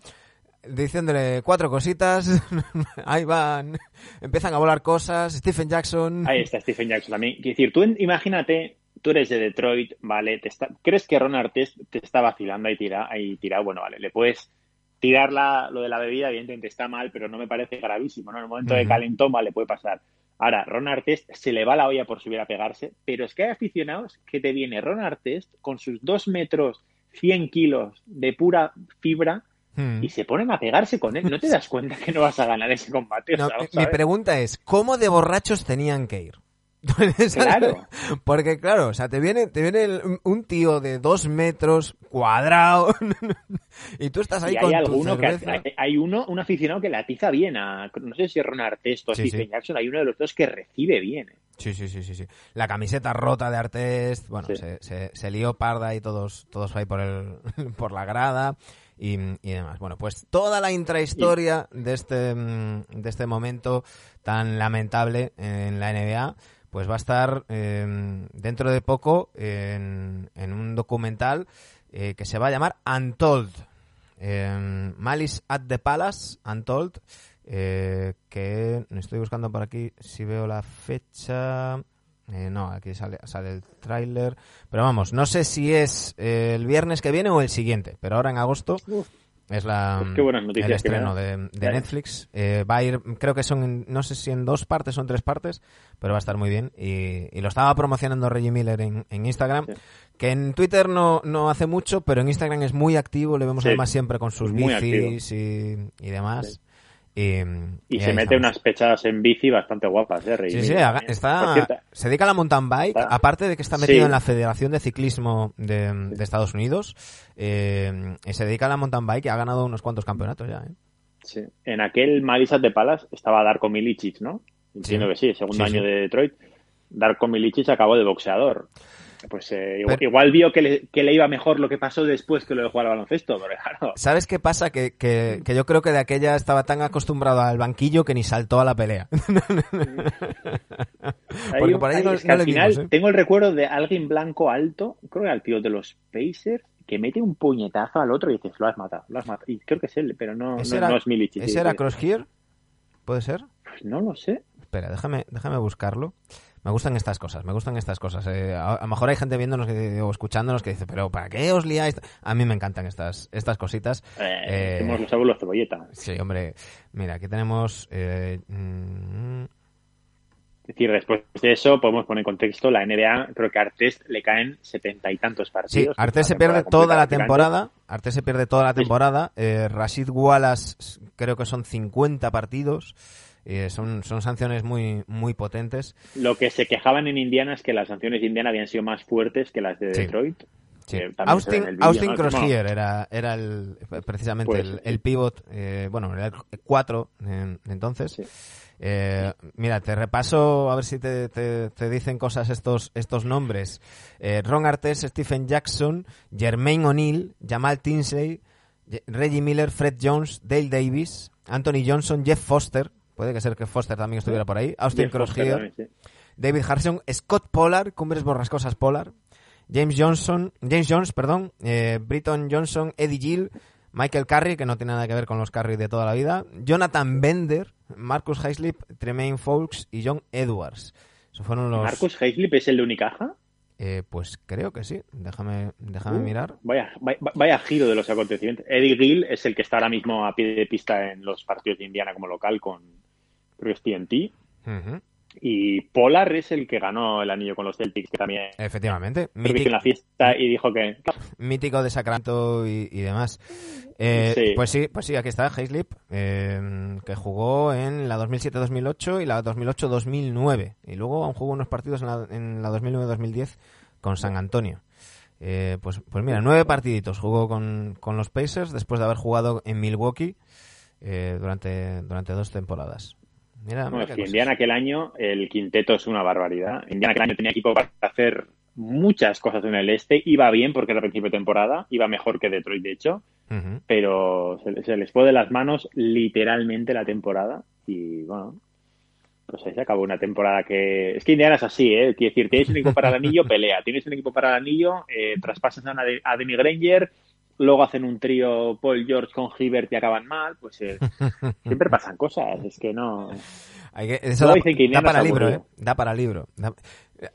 diciéndole cuatro cositas. ahí van. Empiezan a volar cosas. Stephen Jackson. Ahí está Stephen Jackson también. Quiero decir, tú imagínate, tú eres de Detroit, ¿vale? Te está, ¿Crees que Ron Artest te está vacilando ahí tirado? Ahí tirado? Bueno, vale, le puedes tirar la- lo de la bebida, evidentemente está mal, pero no me parece gravísimo, ¿no? En el momento de calentón, vale, puede pasar. Ahora, Ron Artest se le va la olla por subir a pegarse, pero es que hay aficionados que te viene Ron Artest con sus 2 metros 100 kilos de pura fibra Hmm. y se ponen a pegarse con él. ¿No te das cuenta que no vas a ganar ese combate? No, mi- pregunta es, ¿cómo de borrachos tenían que ir? Claro. Porque claro, o sea, te viene, te viene el- un tío de dos metros cuadrado y tú estás ahí y con hay tu alguno que cerveza. hay, hay uno, un aficionado que le atiza bien a, no sé si es Ron Artest o Sí, Stephen sí. Jackson, hay uno de los dos que recibe bien. ¿eh? Sí, sí, sí, sí, sí. La camiseta rota de Artest, bueno, Sí. se, se, se lió parda y todos, todos ahí por el, por la grada y, y demás. Bueno, pues toda la intrahistoria de este, mm, de este momento tan lamentable en la NBA, pues va a estar eh, dentro de poco en, en un documental eh, que se va a llamar Untold. Eh, Malice at the Palace, Untold, eh, que estoy buscando por aquí si veo la fecha. Eh, no, aquí sale, sale el tráiler. Pero vamos, no sé si es eh, el viernes que viene o el siguiente, pero ahora en agosto. Es la, Pues qué buenas noticias el estreno de, de. Netflix. Eh, va a ir, creo que son, no sé si en dos partes o en tres partes, pero va a estar muy bien. Y, y lo estaba promocionando Reggie Miller en, en Instagram, Sí. que en Twitter no, no hace mucho, pero en Instagram es muy activo. Le vemos Sí. además siempre con sus Muy bicis y, y demás. Y, Y, y se mete estamos. unas pechadas en bici bastante guapas, ¿eh? Rey Sí, sí, está, cierto, se dedica a la mountain bike, Está- aparte de que está metido Sí. en la Federación de Ciclismo de, de Estados Unidos, eh, y se dedica a la mountain bike y ha ganado unos cuantos campeonatos ya. ¿eh? sí. En aquel Marisas de Palas estaba Darko Milicic, ¿no? Entiendo Sí. que sí, el segundo año de Detroit. Darko Milicic acabó de boxeador. Pues eh, igual, Pero- igual vio que le, que le iba mejor lo que pasó después que lo de jugar al baloncesto, pero claro. ¿Sabes qué pasa? Que, que, que yo creo que de aquella estaba tan acostumbrado al banquillo que ni saltó a la pelea. Porque por ahí no, es que no al final vimos, ¿eh? tengo el recuerdo de alguien blanco alto, creo que era el tío de los Pacers, que mete un puñetazo al otro y dices, lo has matado, lo has matado. Y creo que es él, pero no, ¿Ese no, era, no es Milicic. ¿ese era. Crosshair? ¿Puede ser? Pues no lo sé. Espera, déjame, déjame buscarlo. Me gustan estas cosas, me gustan estas cosas. Eh, a, a lo mejor hay gente viéndonos que- o escuchándonos que dice, pero ¿para qué os liáis? A mí me encantan estas, estas cositas. Eh, Eh, los abuelos cebolleta. Sí, hombre. Mira, aquí tenemos... eh, mm, Es decir, después de eso podemos poner en contexto la NBA, creo que a Artest le caen setenta y tantos Sí, partidos. Artes Una se pierde toda la temporada. Artes se pierde toda la temporada. Eh, Rashid Wallace creo que son 50 partidos. Eh, son, son sanciones muy, muy potentes. Lo que se quejaban en Indiana es que las sanciones de Indiana habían sido más fuertes que las de Sí. Detroit. Sí. Austin, vídeo, Austin ¿no? Crozier era, era el, precisamente Pues, el, el pivot, eh, bueno, era el 4 entonces. Sí. Eh, mira, te repaso a ver si te, te- te dicen cosas estos, estos nombres. Ron Artes, Stephen Jackson, Jermaine O'Neal, Jamal Tinsley, Reggie Miller, Fred Jones, Dale Davis, Anthony Johnson, Jeff Foster, puede que ser que Foster también estuviera por ahí, Austin sí. David Harrison, Scott Pollard, Cumbres Borrascosas Pollard, James Johnson, James Jones, perdón, eh, Britton Johnson, Eddie Gill, Michael Carey, que no tiene nada que ver con los Carey de toda la vida, Jonathan Bender, Marcus Heislip, Tremaine Fowles y John Edwards. Esos fueron los... Marcus Heislip es el de Unicaja. Eh, pues creo que sí. Déjame, déjame Uh, mirar. Vaya, vaya, vaya giro de los acontecimientos. Eddie Gill es el que está ahora mismo a pie de pista en los partidos de Indiana como local con creo que es TNT. Ujú. Y Polar es el que ganó el anillo con los Celtics, que también Efectivamente. Mítico, en la fiesta y dijo que mítico de Sacramento y, y demás. Eh, Sí. Pues sí, pues sí, aquí está Hayslip, eh, que jugó en la 2007-2008 y la 2008-2009. Y luego aún jugó unos partidos en la, en la 2009-2010 con San Antonio. Eh, pues, pues mira, nueve partiditos jugó con, con los Pacers después de haber jugado en Milwaukee eh, durante, durante dos temporadas. Mira, No, es que. Indiana aquel año, el quinteto es una barbaridad. Indiana aquel año tenía equipo para hacer muchas cosas en el este. Iba bien porque era principio de temporada, iba mejor que Detroit, de hecho, pero se, se les fue de las manos literalmente la temporada. Y bueno, pues ahí se acabó una temporada que. Es que Indiana es así, ¿eh? Quiero decir, tienes un equipo para el anillo, pelea. Tienes un equipo para el anillo, eh, traspasas a, una de- a Demi Granger. Luego hacen un trío Paul George con Hibbert y acaban mal, pues eh, siempre pasan cosas, es que no. Hay que- eso da, que da para libro, ¿eh? Da para libro. Da-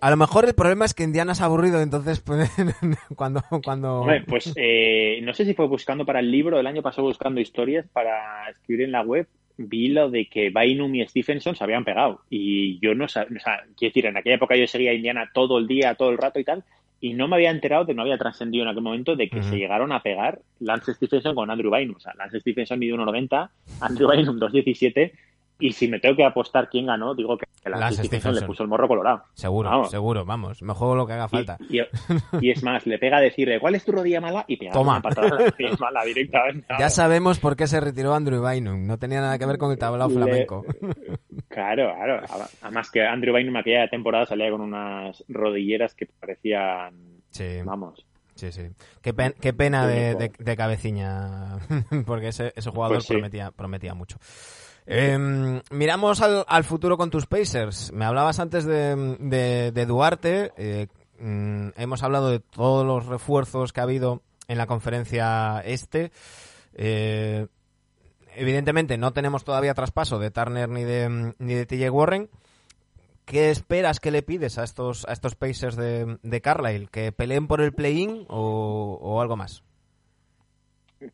A lo mejor el problema es que Indiana es aburrido, entonces pues, cuando... cuando... Hombre, pues eh, no sé si fue buscando para el libro, el año pasado buscando historias para escribir en la web, vi lo de que Bainum y Stephenson se habían pegado. Y yo no sabía, o sea, quiero decir, en aquella época yo seguía a Indiana todo el día, todo el rato y tal, y no me había enterado de, no había trascendido en aquel momento de que se llegaron a pegar Lance Stephenson con Andrew Bainum. O sea, Lance Stephenson mide 1,90, Andrew Bainum 2,17. Y si me tengo que apostar quién ganó, digo que Stephenson, Stephenson. le puso el morro colorado. Seguro, Vamos. seguro, vamos. Me juego lo que haga falta. Y, y- y es más, le pega a decirle, ¿cuál es tu rodilla mala? Y pega Toma. una patada la rodilla mala directamente. Ya sabemos por qué se retiró Andrew Bynum. No tenía nada que ver con el tablao Le- flamenco. Claro, claro. Además que Andrew Bynum aquella temporada salía con unas rodilleras que parecían, Sí, vamos, sí, sí. Qué, pen- qué pena de, de- de cabeciña, porque ese, ese jugador Pues sí. prometía, prometía mucho. Em, miramos al, al futuro con tus Pacers. Me hablabas antes de, Duarte. eh, mm, hemos hablado de todos los refuerzos que ha habido en la conferencia este. Eh, evidentemente no tenemos todavía traspaso de Turner ni de, ni de TJ Warren. ¿Qué esperas que le pides a estos, a estos Pacers de, de Carlisle? ¿Que peleen por el play-in o algo más?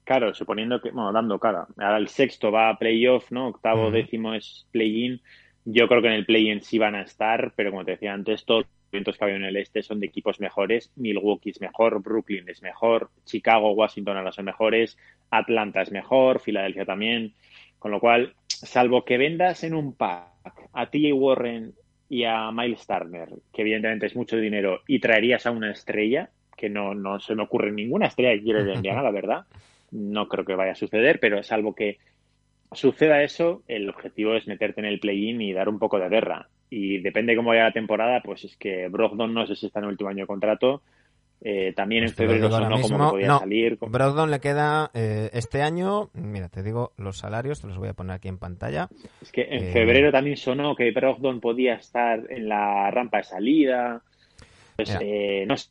Claro, suponiendo que, bueno, dando cara. Ahora el sexto va a playoff, ¿no? Octavo, décimo es play-in. Yo creo que en el play-in sí van a estar, pero como te decía antes, todos los eventos que ha habido en el este son de equipos mejores. Milwaukee es mejor, Brooklyn es mejor, Chicago, Washington ahora son mejores, Atlanta es mejor, Filadelfia también. Con lo cual, salvo que vendas en un pack a TJ Warren y a Miles Turner, que evidentemente es mucho dinero, y traerías a una estrella, que no, no se me ocurre ninguna estrella que quiere de Indiana, la verdad. No creo que vaya a suceder, pero salvo que suceda eso, el objetivo es meterte en el play-in y dar un poco de guerra. Y depende cómo vaya la temporada, pues es que Brogdon no sé si está en el último año de contrato. Eh, también en febrero como mismo. que podía No, salir. Brogdon le queda eh, este año, mira, te digo los salarios, te los voy a poner aquí en pantalla. Es que en Eh, febrero también sonó que Brogdon podía estar en la rampa de salida. Pues eh, no sé.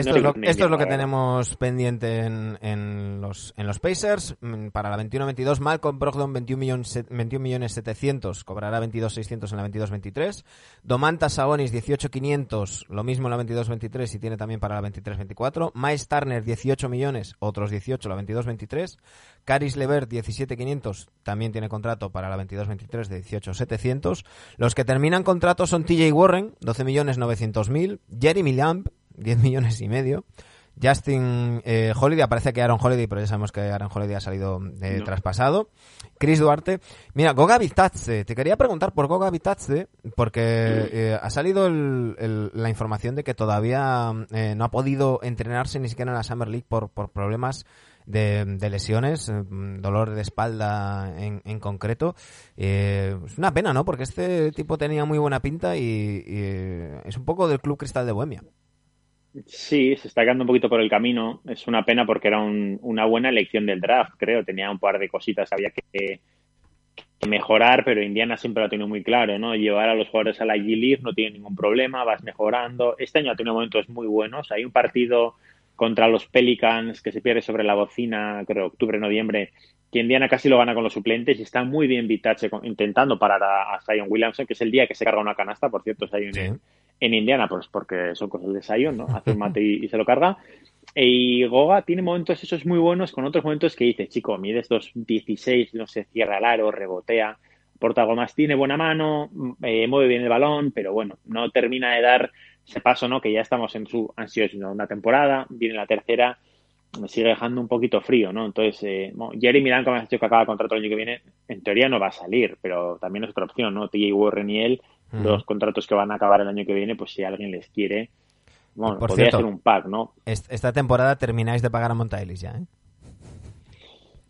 Esto, no es lo, esto es lo que tenemos pendiente en, en los, en los Pacers. Mm, Para la 21-22, Malcolm Brogdon 21 millones, se- 21 millones 700, cobrará 22.600 en la 22-23. Domantas Sabonis 18.500, lo mismo en la 22-23 y tiene también para la 23-24. Miles Turner 18 millones, otros 18 la 22-23. Caris Levert 17.500, también tiene contrato para la 22-23 de 18.700. Los que terminan contrato son TJ Warren, 12 millones 900.000. Jeremy Lamb, 10 millones y medio. Justin eh, Holiday, aparece que Aaron Holiday, pero ya sabemos que Aaron Holiday ha salido eh, No. traspasado. Chris Duarte. Mira, Goga Vitazze, te quería preguntar por Goga Vitazze, porque eh, ha salido el- el- la información de que todavía eh, no ha podido entrenarse ni siquiera en la Summer League por, por problemas de, de lesiones, eh, dolor de espalda en, en concreto. Eh, es una pena, ¿no? Porque este tipo tenía muy buena pinta y, y, es un poco del Club Cristal de Bohemia. Sí, se está quedando un poquito por el camino. Es una pena porque era un- una buena elección del draft, creo. Tenía un par de cositas que había que, mejorar, pero Indiana siempre lo ha tenido muy claro, ¿no? Llevar a los jugadores a la G-League no tiene ningún problema, vas mejorando. Este año ha tenido momentos muy buenos. Hay un partido contra los Pelicans que se pierde sobre la bocina, creo, octubre, noviembre, que Indiana casi lo gana con los suplentes y está muy bien Vitache intentando parar a, a Zion Williamson, que es el día que se carga una canasta, por cierto, Zion Sí. En, Indiana, pues porque son cosas de Sion, ¿no? Hace un mate y, se lo carga. Y Goga tiene momentos esos muy buenos con otros momentos que dice, chico, mides 2.16, no se cierra el aro, rebotea, porta algo más, tiene buena mano, eh, mueve bien el balón, pero bueno, no termina de dar ese paso, ¿no? Que ya estamos en su ansioso una temporada, viene la tercera, me sigue dejando un poquito frío, ¿no? Entonces, eh, Jerry Miran, como has dicho que acaba el contrato el año que viene, en teoría no va a salir, pero también es otra opción, ¿no? TJ Warren y él, los contratos que van a acabar el año que viene, pues si alguien les quiere, bueno, podría ser un pack, ¿no? Esta temporada termináis de pagar a Monta ya, ¿eh?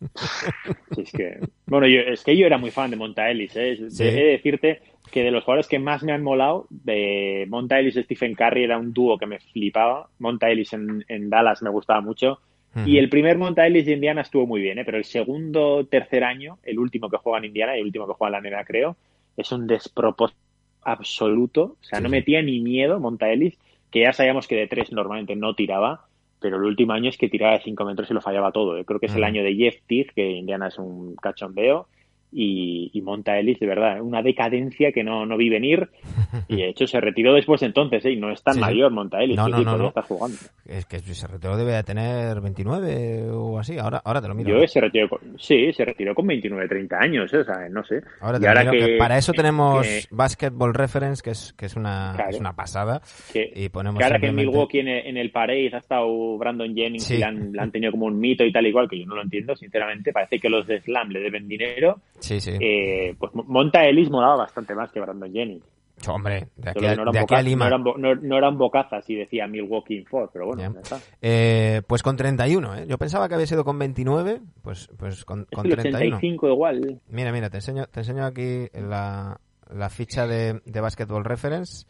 es que, bueno, yo, es que yo era muy fan de Monta Ellis, ¿eh? He de decirte que de los jugadores que más me han molado, de Monta Ellis y Stephen Curry era un dúo que me flipaba. Monta Ellis en, Dallas me gustaba mucho. Y el primer Monta Ellis de Indiana estuvo muy bien, ¿eh? pero el segundo, tercer año, el último que juega en Indiana y el último que juega en la NBA, creo, es un despropósito absoluto. O sea, no metía ni miedo Monta Ellis, que ya sabíamos que de tres normalmente no tiraba pero el último año es que tiraba de 5 metros y lo fallaba todo. ¿eh? Creo que es el año de Jeff Teague, que Indiana es un cachondeo, y, monta Ellis, de verdad, una decadencia que no, no vi venir. Y de hecho se retiró después entonces, ¿eh? y no es tan mayor Monta Ellis, no, no, no, no. jugando. Es que se retiró debe de tener 29 o así, ahora, ahora te lo miro. Yo se retiró con, sí, se retiró con 29, 30 años, ¿eh? o sea, no sé. Ahora, te ahora que, para eso tenemos Basketball Reference, que es, que es, una, es una pasada. y ponemos que ahora que en Milwaukee en el, en el Parade ha estado Brandon Jennings y la han, la han, tenido como un mito y tal igual, que yo no lo entiendo, sinceramente. Parece que los de Slam le deben dinero. Sí, sí. Eh, pues Monta Ellis molaba bastante más que Brandon Jennings. Hombre, de aquí, a, Lima. No eran, bocazas y decía Milwaukee Ford, pero bueno, está. Eh, pues con 31, ¿eh? Yo pensaba que había sido con 29, pues, pues con, con 31. igual. Mira, mira, te enseño, te enseño aquí la, la ficha de, de Basketball Reference.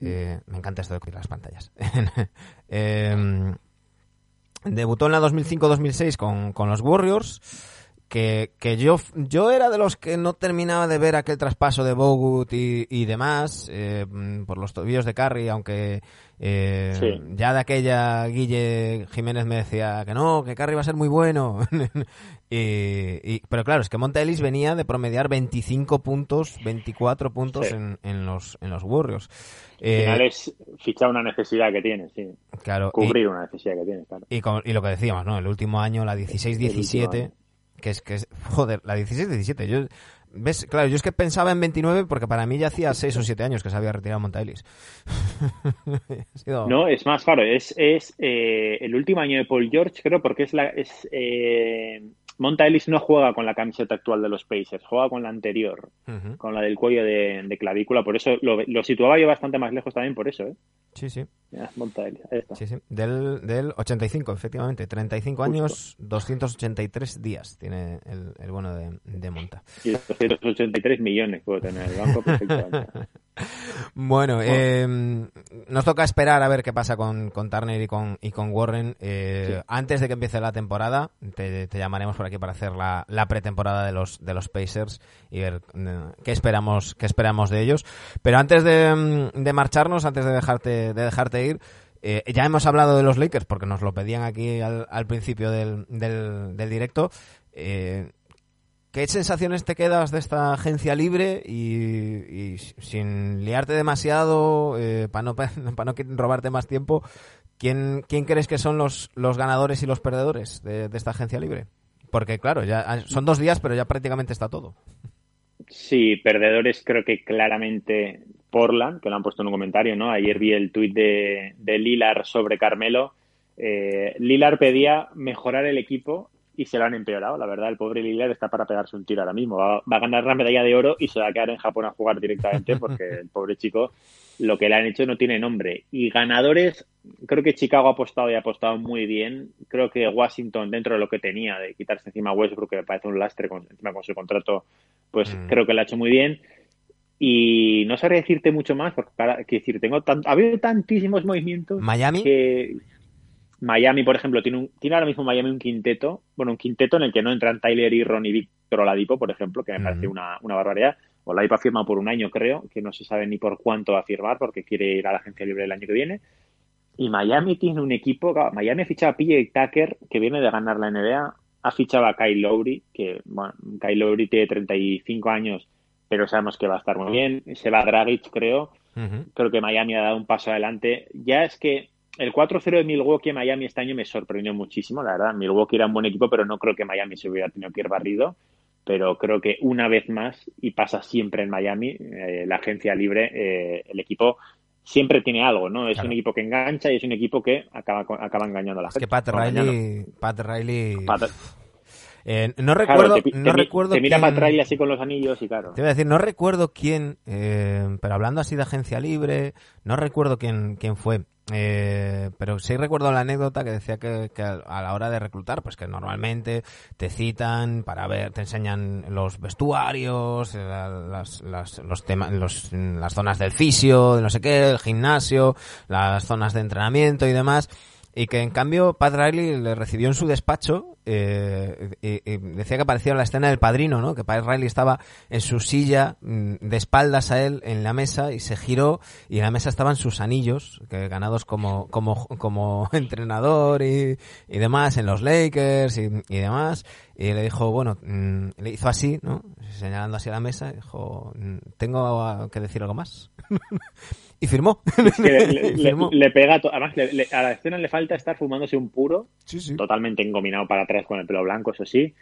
Eh, me encanta esto de cubrir las pantallas. Debutó en la 2005-2006 con, con los Warriors que, que yo, yo era de los que no terminaba de ver aquel traspaso de Bogut y, y demás, eh, por los tobillos de Carry, aunque eh, ya de aquella Guille Jiménez me decía que no, que Carry va a ser muy bueno. y, pero claro, es que Montelis venía de promediar 25 puntos, 24 puntos en, en, los, en los Warriors. Eh, Al final es fichar una necesidad que tiene, sí. Claro. Cubrir una necesidad que tiene, claro. Y, y lo que decíamos, ¿no? El último año, la 16-17 que es que es, joder, la 16-17. Yo, ¿Ves? Claro, yo es que pensaba en 29 porque para mí ya hacía 6 o 7 años que se había retirado Montailis. No, es más, claro, es, es eh, el último año de Paul George, creo, porque es la es eh, Monta Ellis no juega con la camiseta actual de los Pacers, juega con la anterior, con la del cuello de, clavícula. Por eso lo, situaba yo bastante más lejos también por eso, ¿eh? Sí, sí. Monta Ellis, ahí está. Sí, sí. Del, del 85, efectivamente. 35 años, 283 días tiene el, el bono de, de, Monta. Y 283 millones puede tener el banco perfectamente. bueno, eh, nos toca esperar a ver qué pasa con, con Turner y con, y con Warren. Eh, antes de que empiece la temporada, te, te llamaremos por aquí para hacer la, la, pretemporada de los, de los Pacers y ver eh, qué esperamos, qué esperamos de ellos. Pero antes de, de marcharnos, antes de dejarte, de dejarte ir, eh, ya hemos hablado de los Lakers porque nos lo pedían aquí al, al principio del, del, directo. Eh, ¿Qué sensaciones te quedas de esta agencia libre y, sin liarte demasiado, eh, para no, para no robarte más tiempo, ¿quién, quién crees que son los, los ganadores y los perdedores de, esta agencia libre? Porque claro, ya son dos días, pero ya prácticamente está todo. Sí, perdedores creo que claramente Portland, que lo han puesto en un comentario, ¿no? Ayer vi el tuit de, de Lilar sobre Carmelo. Eh, Lilar pedía mejorar el equipo y se lo han empeorado. La verdad, el pobre Lillard está para pegarse un tiro ahora mismo. Va, a ganar la medalla de oro y se va a quedar en Japón a jugar directamente porque el pobre chico lo que le han hecho no tiene nombre. Y ganadores, creo que Chicago ha apostado y ha apostado muy bien. Creo que Washington, dentro de lo que tenía de quitarse encima a Westbrook, que me parece un lastre con, encima con su contrato, pues mm. creo que lo ha hecho muy bien. Y no sabría decirte mucho más, porque para, que decir, tengo tan, ha habido tantísimos movimientos. Miami. Que, Miami, por ejemplo, tiene, un, tiene ahora mismo Miami un quinteto, bueno, un quinteto en el que no entran Tyler y Ron y Víctor Oladipo, por ejemplo, que me parece una, una barbaridad. Oladipo ha firmado por un año, creo, que no se sabe ni por cuánto va a firmar porque quiere ir a la agencia libre el año que viene. Y Miami tiene un equipo, Miami ha fichado a PJ Tucker, que viene de ganar la NBA, ha fichado a Kyle Lowry, que, bueno, Kyle Lowry tiene 35 años, pero sabemos que va a estar muy bien. Se va a Dragic, creo. Creo que Miami ha dado un paso adelante. Ya es que el 4-0 de Milwaukee Miami este año me sorprendió muchísimo, la verdad. Milwaukee era un buen equipo, pero no creo que Miami se hubiera tenido que ir barrido. Pero creo que una vez más, y pasa siempre en Miami, eh, la agencia libre, eh, el equipo siempre tiene algo, ¿no? Es Claro. un equipo que engancha y es un equipo que acaba, acaba engañando a la Es gente. que Pat. Riley, Pat Riley, Pat- eh, no claro, recuerdo, te, pi- no te recuerdo te mira quién- Pat Riley así con los anillos y claro. Te iba a decir, no recuerdo quién, eh, pero hablando así de agencia libre, no recuerdo quién, quién fue. eh, pero sí recuerdo la anécdota que decía que, que a la hora de reclutar, pues que normalmente te citan para ver, te enseñan los vestuarios, eh, las, las, los temas, los, las zonas del fisio, de no sé qué, el gimnasio, las zonas de entrenamiento y demás. Y que en cambio Pat Riley le recibió en su despacho eh, decía que parecía la escena del padrino, ¿no? Que Pat Riley estaba en su silla mm, de espaldas a él en la mesa y se giró y en la mesa estaban sus anillos que ganados como como como entrenador y, y demás en los Lakers y, y demás y le dijo bueno mm, le hizo así, ¿no? Señalando así a la mesa dijo mm, tengo que decir algo más y firmó. Es que le, le- Y le- firmó. le pega, además le- le- a la escena le falta estar fumándose un puro, Sí, sí. totalmente engominado para atrás con el pelo blanco, eso sí.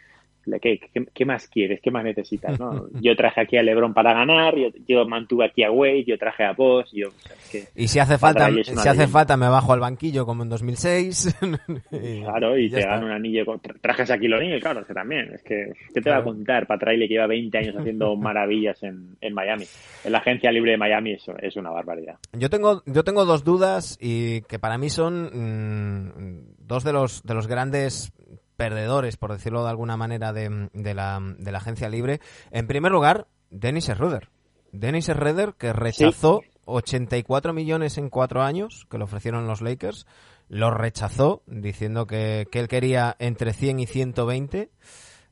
¿Qué, qué, qué más quieres? ¿Qué más necesitas? ¿no? Yo traje aquí a LeBron para ganar, yo, yo mantuve aquí a Wade, yo traje a Boss, yo... o sea, es que- Y si hace falta, si hace leyenda. falta me bajo al banquillo como en 2006. y, Claro, y, te dan un anillo con trajes aquí O'Neal, claro, es que también, es que ¿qué te va a contar Pat Riley que lleva 20 años haciendo maravillas en, en Miami? En la agencia libre de Miami eso es una barbaridad. Yo tengo, yo tengo dos dudas y que para mí son mm, dos de los, de los grandes perdedores, por decirlo de alguna manera, de, de la, de la agencia libre. En primer lugar, Dennis Schroeder. Dennis Schroeder que rechazó 84 millones en cuatro años que le ofrecieron los Lakers. Lo rechazó diciendo que, que él quería entre 100 y 120.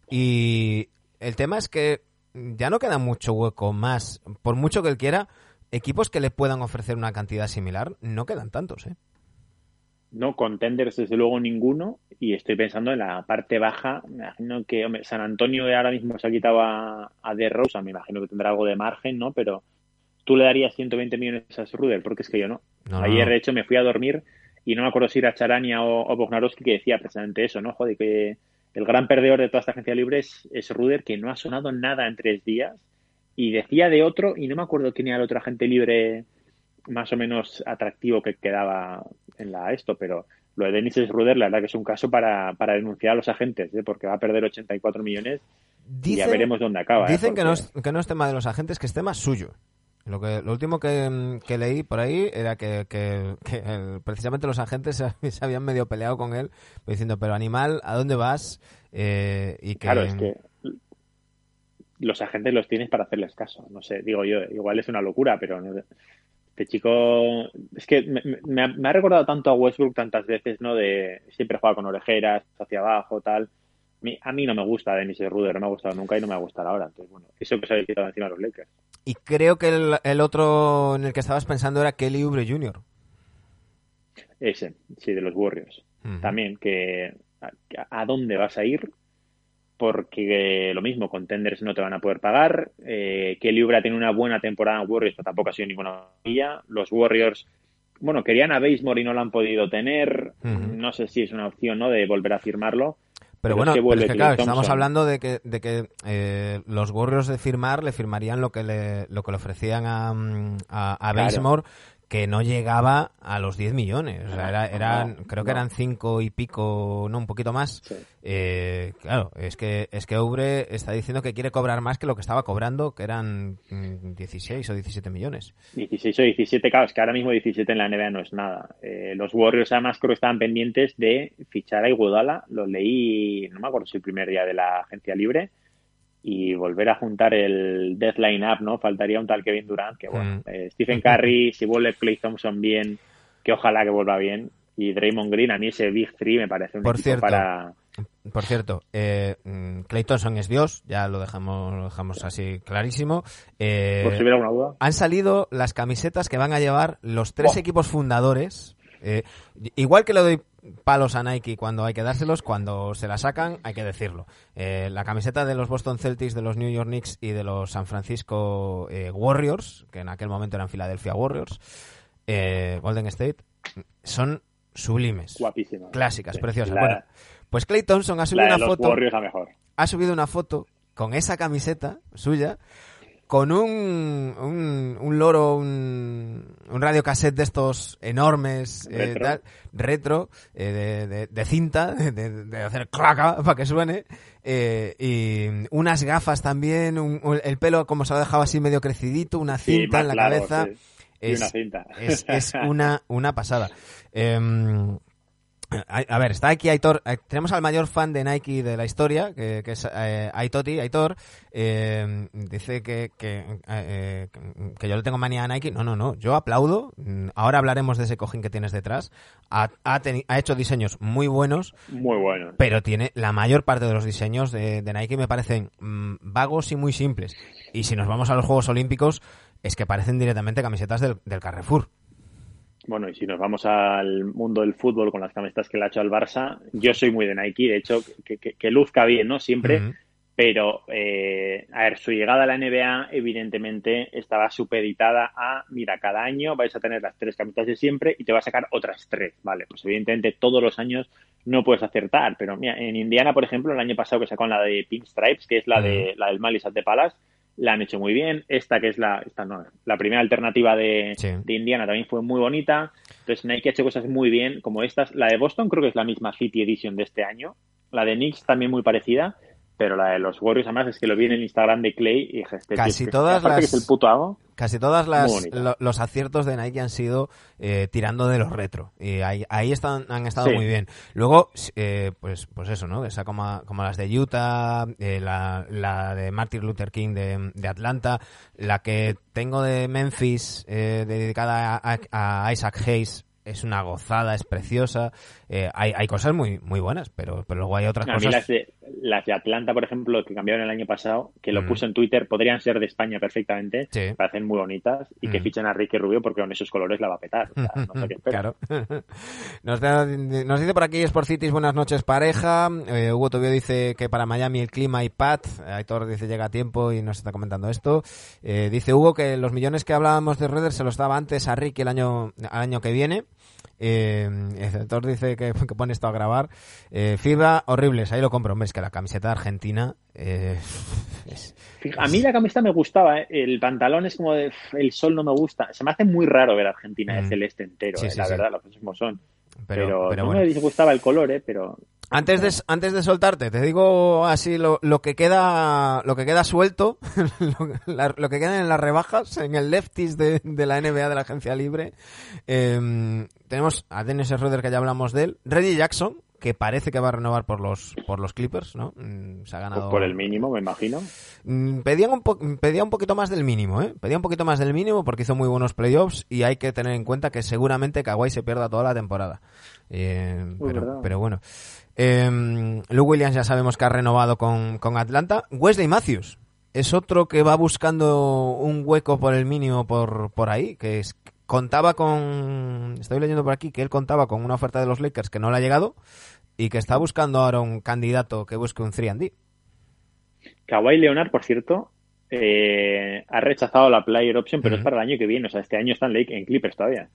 Y el tema es que ya no queda mucho hueco más. Por mucho que él quiera, equipos que le puedan ofrecer una cantidad similar, no quedan tantos, ¿eh? No, contenders desde luego ninguno y estoy pensando en la parte baja, me imagino que hombre, San Antonio ahora mismo se ha quitado a, a De Rosa, me imagino que tendrá algo de margen, ¿no? Pero tú le darías 120 millones a Schroeder, porque es que yo no. No, no, Ayer, no. de hecho, me fui a dormir y no me acuerdo si era Charania o, o Bognarowski que decía precisamente eso, ¿no? Joder, que el gran perdedor de toda esta agencia libre es, es Ruder, que no ha sonado nada en tres días. Y decía de otro, y no me acuerdo quién era el otro agente libre más o menos atractivo que quedaba en la esto, pero lo de Dennis Ruder, la verdad que es un caso para, para denunciar a los agentes, ¿eh? porque va a perder 84 millones y ya veremos dónde acaba. ¿eh? Dicen que, no es, que no es tema de los agentes, que es tema suyo. Lo, que, lo último que, que leí por ahí era que, que- que el- precisamente los agentes se, se habían medio peleado con él, diciendo, pero animal, ¿a dónde vas? Eh, y que, Claro, es que los agentes los tienes para hacerles caso. No sé, digo yo, igual es una locura, pero no- este chico es que me, me ha, me ha recordado tanto a Westbrook tantas veces, ¿no? De siempre juega con orejeras, hacia abajo, tal. A mí, no me gusta Dennis Ruder, no me ha gustado nunca y no me va a gustar ahora. Entonces, bueno, eso que se ha quitado encima de los Lakers. y creo que el, el otro en el que estabas pensando era Kelly Oubre Jr. Ese, sí, de los Warriors. También, que a, a dónde vas a ir, porque eh, lo mismo, contenders no te van a poder pagar. Eh, Kelly Oubre tiene una buena temporada en Warriors, pero tampoco ha sido ninguna maravilla. Los Warriors, bueno, querían a Basemore y no lo han podido tener. No sé si es una opción, ¿no?, de volver a firmarlo. Pero, Pero bueno, es que pero vuelve es que Klay claro, estamos hablando de que, de que eh, los Warriors de firmar le firmarían lo que le, lo que le ofrecían a, mm, a, Claro. Que no llegaba a los 10 millones. O sea, era, eran, creo que eran 5 y pico, no, un poquito más. Sí. Eh, claro, es que es que Oubre está diciendo que quiere cobrar más que lo que estaba cobrando, que eran mm, 16 o 17 millones. 16 o 17, claro, es que ahora mismo 17 en la NBA no es nada. Eh, los Warriors además creo que estaban pendientes de fichar a Iguodala, lo leí, no me acuerdo si el primer día de la agencia libre, y volver a juntar el deadline up, ¿no? Faltaría un tal Kevin Durant, que bueno, Mm. eh, Stephen Curry, si vuelve Clay Thompson bien, que ojalá que vuelva bien, y Draymond Green, a mí ese Big Three me parece un Por cierto, para... Por cierto, eh, mm, Clay Thompson es Dios, ya lo dejamos, lo dejamos así clarísimo. Eh, Por si hubiera alguna duda. han salido las camisetas que van a llevar los tres equipos fundadores. Eh, igual que le doy palos a Nike cuando hay que dárselos, cuando se la sacan hay que decirlo. Eh, la camiseta de los Boston Celtics, de los New York Knicks y de los San Francisco eh, Warriors, que en aquel momento eran Philadelphia Warriors, eh, Golden State, son sublimes. Guapísimas. Clásicas, Sí. preciosas. La- Bueno, pues Clay Thompson ha La subido de una los foto Warriors la mejor. ha subido una foto con esa camiseta suya, con un, un, un loro, un, un radiocassette de estos enormes, eh, Retro. tal, retro, eh, de, de- de cinta, de, de hacer claca para que suene, eh, y unas gafas también, el pelo como se lo ha dejado así medio crecidito, una cinta en la cabeza. sí. Y Es, una cinta. es, es una, una pasada. Em, a, ver, está aquí Aitor. eh, Tenemos al mayor fan de Nike de la historia, que, que es eh, Aitoti, Aitor. eh, dice que, que, eh, que yo le tengo manía a Nike. No, no, no. Yo aplaudo. Ahora hablaremos de ese cojín que tienes detrás. Ha, ha, teni- ha hecho diseños muy buenos, Muy bueno. pero tiene la mayor parte de los diseños de, de Nike me parecen mm, vagos y muy simples. Y si nos vamos a los Juegos Olímpicos, es que parecen directamente camisetas del, del Carrefour. Bueno, y si nos vamos al mundo del fútbol con las camisetas que le ha hecho al Barça, yo soy muy de Nike, de hecho, que, que- que luzca bien, ¿no? Siempre, pero, eh, a ver, su llegada a la NBA, evidentemente, estaba supeditada a, mira, cada año vais a tener las tres camisetas de siempre y te va a sacar otras tres, ¿vale? Pues evidentemente todos los años no puedes acertar, pero mira, en Indiana, por ejemplo, el año pasado que sacó la de Pink Stripes, que es la de la del Malice the Palace, la han hecho muy bien. Esta, que es la, esta no, la primera alternativa de, Sí. de Indiana, también fue muy bonita. Entonces, Nike ha hecho cosas muy bien, como estas. La de Boston creo que es la misma City Edition de este año. La de Knicks también muy parecida. Pero la de los Warriors, además, es que lo vi en el Instagram de Clay y dije, este Casi todas las- que es el puto amo. Casi todas las lo- los aciertos de Nike han sido eh, tirando de los retro y ahí, ahí están han estado Sí. muy bien. Luego eh, pues pues eso, ¿no? Esa como, como las de Utah, eh, la, la de Martin Luther King de, de Atlanta, la que tengo de Memphis eh, dedicada a, a- Isaac Hayes es una gozada, es preciosa. Eh, hay, hay cosas muy muy buenas, pero, pero luego hay otras A mí cosas. las de, las de Atlanta, por ejemplo, que cambiaron el año pasado, que lo Mm. puse en Twitter, podrían ser de España perfectamente. Sí. Parecen muy bonitas. Y que Mm. fichen a Ricky Rubio porque con esos colores la va a petar. O sea, no sé qué. Claro. Nos, da- nos dice por aquí Sporcitis, buenas noches pareja. Eh, Hugo Tobio dice que para Miami el clima y Pat. Aitor dice llega a tiempo y nos está comentando esto. Eh, dice Hugo que los millones que hablábamos de Redder se los daba antes a Ricky el año, al año que viene. Eh, Aitor dice que, que pone esto a grabar. Eh, FIBA, horribles, ahí lo compro. Hombre, es que la camiseta de Argentina eh, es- A mí la camiseta me gustaba, ¿eh? el pantalón es como de "Uf, el sol no me gusta. Se me hace muy raro ver a Argentina de Mm. celeste entero, Sí, ¿eh? sí, la sí. verdad, los como son. pero, Pero, pero no bueno. me disgustaba el color, ¿eh? pero Antes de, antes de soltarte, te digo así lo, lo que queda lo que queda suelto, lo, la- lo que queda en las rebajas, en el lefties de, de la NBA de la agencia libre. Eh, tenemos a Dennis Schroeder, que ya hablamos de él. Reggie Jackson, que parece que va a renovar por los por los Clippers, ¿no? Mm, Se ha ganado... por el mínimo, me imagino. Mm, Pedían un, po- pedía un poquito más del mínimo, ¿eh? Pedía un poquito más del mínimo porque hizo muy buenos playoffs y hay que tener en cuenta que seguramente Kawhi se pierda toda la temporada. Eh, pero, pero bueno. Eh, Lou Williams ya sabemos que ha renovado con, con Atlanta. Wesley Matthews es otro que va buscando un hueco por el mínimo por, por ahí, que es, contaba con... Estoy leyendo por aquí que él contaba con una oferta de los Lakers que no le ha llegado y que está buscando ahora un candidato que busque un 3D. Kawhi Leonard, por cierto, eh, ha rechazado la player option, pero es para el año que viene. O sea, este año está en, Lake- en Clippers todavía.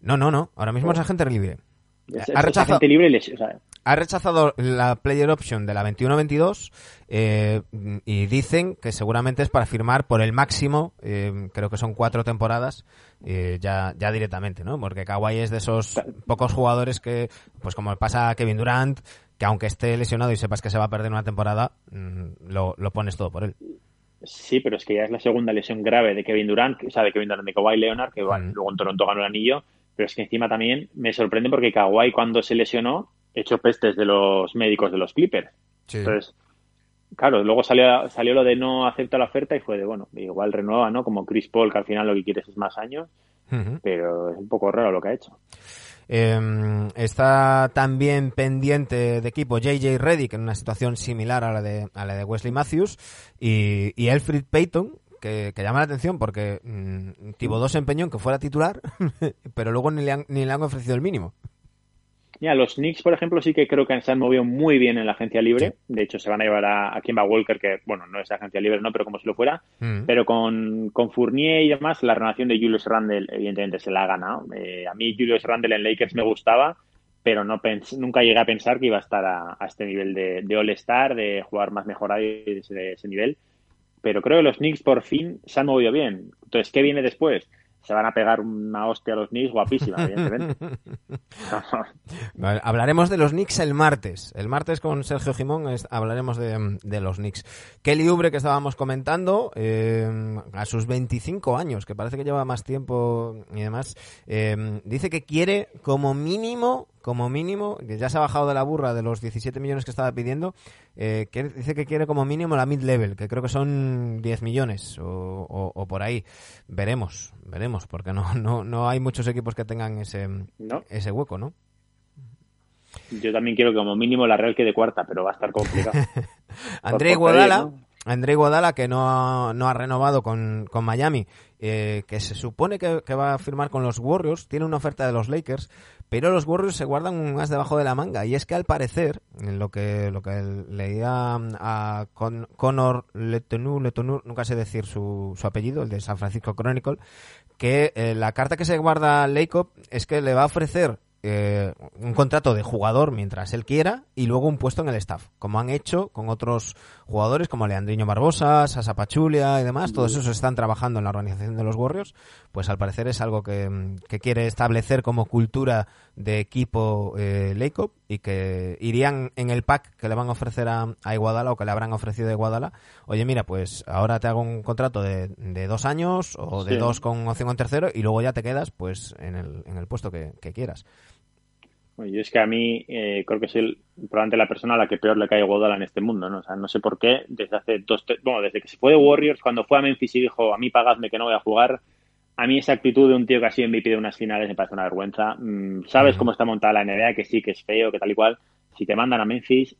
No, no, no. Ahora mismo es agente libre. Ha rechazado- agente libre les- o sea, Ha rechazado la player option de la 21-22 eh, y dicen que seguramente es para firmar por el máximo, eh, creo que son cuatro temporadas, eh, ya, ya directamente, ¿no? Porque Kawhi es de esos pocos jugadores que, pues como pasa a Kevin Durant, que aunque esté lesionado y sepas que se va a perder una temporada, mm, lo, lo pones todo por él. Sí, pero es que ya es la segunda lesión grave de Kevin Durant, o sea, de Kevin Durant, de Kawhi Leonard, que bueno, luego en Toronto ganó el anillo, pero es que encima también me sorprende porque Kawhi cuando se lesionó echó pestes de los médicos de los Clippers. Entonces, claro, luego salió, salió lo de no acepta la oferta y fue de, bueno, igual renueva, ¿no? Como Chris Paul, que al final lo que quieres es más años, pero es un poco raro lo que ha hecho. Eh, está también pendiente de equipo JJ Reddick en una situación similar a la de, a la de Wesley Matthews y, y Elfrid Payton, que, que llama la atención porque mm, Thibodeau se empeñó en que fuera titular, pero luego ni le han, ni le han ofrecido el mínimo. Mira, los Knicks, por ejemplo, sí que creo que se han movido muy bien en la agencia libre. De hecho, se van a llevar a, a Kimba Walker, que, bueno, no es agencia libre, no, pero como si lo fuera. Mm. Pero con, con Fournier y demás, la renovación de Julius Randle, evidentemente, se la ha ganado. Eh, a mí, Julius Randle en Lakers me gustaba, pero no pens- nunca llegué a pensar que iba a estar a, a este nivel de, de All-Star, de jugar más mejorado y de ese, de ese nivel. Pero creo que los Knicks por fin se han movido bien. Entonces, ¿qué viene después? Se van a pegar una hostia a los Knicks guapísima, evidentemente. Hablaremos de los Knicks el martes. El martes con Sergio Jimón hablaremos de, los Knicks. Kelly Oubre, que estábamos comentando, eh, a sus 25 años, que parece que lleva más tiempo y demás, eh, dice que quiere como mínimo, como mínimo, que ya se ha bajado de la burra de los 17 millones que estaba pidiendo, eh, que dice que quiere como mínimo la mid-level, que creo que son 10 millones o, o- o por ahí. Veremos, veremos, porque no, no, no hay muchos equipos que tengan ese, ¿No? ese hueco, ¿no? Yo también quiero que como mínimo la Real quede cuarta, pero va a estar complicado. André Iguodala, ¿no? André Iguodala que no ha, no ha renovado con, con Miami, eh, que se supone que, que va a firmar con los Warriors, tiene una oferta de los Lakers, pero los Warriors se guardan un as debajo de la manga. Y es que al parecer, en lo que lo que leía a Con- Connor Letonur, Letonur, nunca sé decir su, su apellido, el de San Francisco Chronicle, que eh, la carta que se guarda Lacob es que le va a ofrecer eh, un contrato de jugador mientras él quiera y luego un puesto en el staff, como han hecho con otros jugadores como Leandriño Barbosa, Sasa Pachulia y demás, todos esos están trabajando en la organización de los Warriors, pues al parecer es algo que, que quiere establecer como cultura de equipo eh, y que irían en el pack que le van a ofrecer a, a Iguadala o que le habrán ofrecido a Iguadala, oye mira, pues ahora te hago un contrato de, de dos años o de Sí. dos con opción en tercero y luego ya te quedas pues en el, en el puesto que, que quieras. Yo es que a mí eh, creo que soy el- probablemente la persona a la que peor le cae Iguodala en este mundo, ¿no? O sea, no sé por qué, desde hace dos, tres- bueno, desde que se fue de Warriors, cuando fue a Memphis y dijo, a mí pagadme que no voy a jugar, a mí esa actitud de un tío que ha sido MVP de unas finales me parece una vergüenza. Mm, Sabes cómo está montada la NBA, que sí, que es feo, que tal y cual. Si te mandan a Memphis,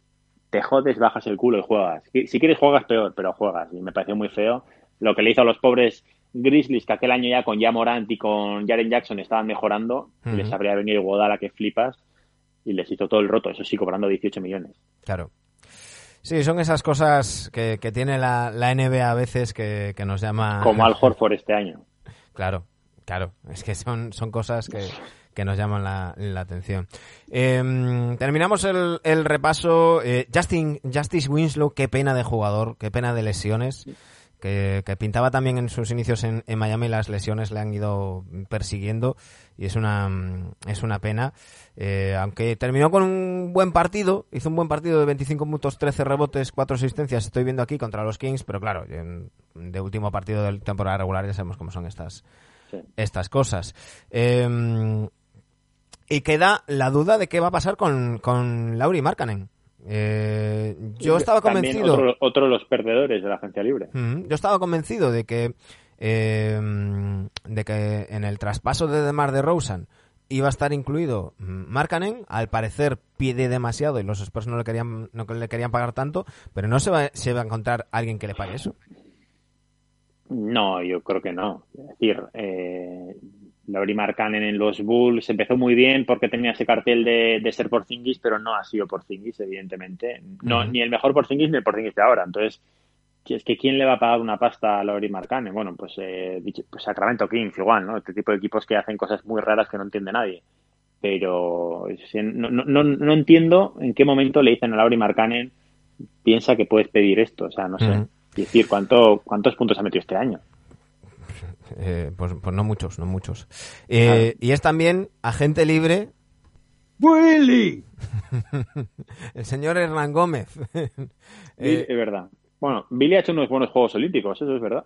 te jodes, bajas el culo y juegas. Si quieres juegas peor, pero juegas. Y me pareció muy feo lo que le hizo a los pobres Grizzlies, que aquel año ya con Ja Morant y con Jaren Jackson estaban mejorando, les habría venido Iguodala que flipas y les hizo todo el roto, eso sí, cobrando 18 millones. Claro. Sí, son esas cosas que, que tiene la, la NBA a veces que, que nos llama... Como Al Horford este año. Claro, claro. Es que son, son cosas que, que nos llaman la, la atención. Eh, terminamos el, el repaso. Eh, Justin, Justice Winslow, qué pena de jugador, qué pena de lesiones. Que, que pintaba también en sus inicios en, en Miami, las lesiones le han ido persiguiendo y es una, es una pena. Eh, aunque terminó con un buen partido, hizo un buen partido de 25 minutos, 13 rebotes, 4 asistencias, estoy viendo aquí contra los Kings, pero claro, en- de último partido de temporada regular ya sabemos cómo son estas, Sí. estas cosas. Eh, y queda la duda de qué va a pasar con, con Lauri Markkanen. Eh, yo estaba convencido. Otro, otro de los perdedores de la agencia libre. Mm, Yo estaba convencido de que eh, de que en el traspaso de DeMar de Rosen iba a estar incluido Markkanen. Al parecer pide demasiado y los Spurs no le querían no le querían pagar tanto, pero no se va, se va a encontrar alguien que le pague eso. No, yo creo que no. Es decir, eh, Lauri Markkanen en los Bulls empezó muy bien porque tenía ese cartel de, de ser Porzingis, pero no ha sido Porzingis, evidentemente. No, ni el mejor Porzingis ni el Porzingis de ahora. Entonces, es que ¿quién le va a pagar una pasta a Lauri Markkanen? Bueno, pues, eh, pues Sacramento Kings igual, ¿no? Este tipo de equipos que hacen cosas muy raras que no entiende nadie. Pero no, no, no, entiendo en qué momento le dicen a Lauri Markkanen piensa que puedes pedir esto. O sea, no sé. Decir, ¿cuánto, ¿cuántos puntos ha metido este año? Eh, pues, pues no muchos, no muchos. Eh, Y es también agente libre Willy. el señor Hernán Gómez. Bill, Eh, es verdad. Bueno, Billy ha hecho unos buenos Juegos Olímpicos, eso es verdad.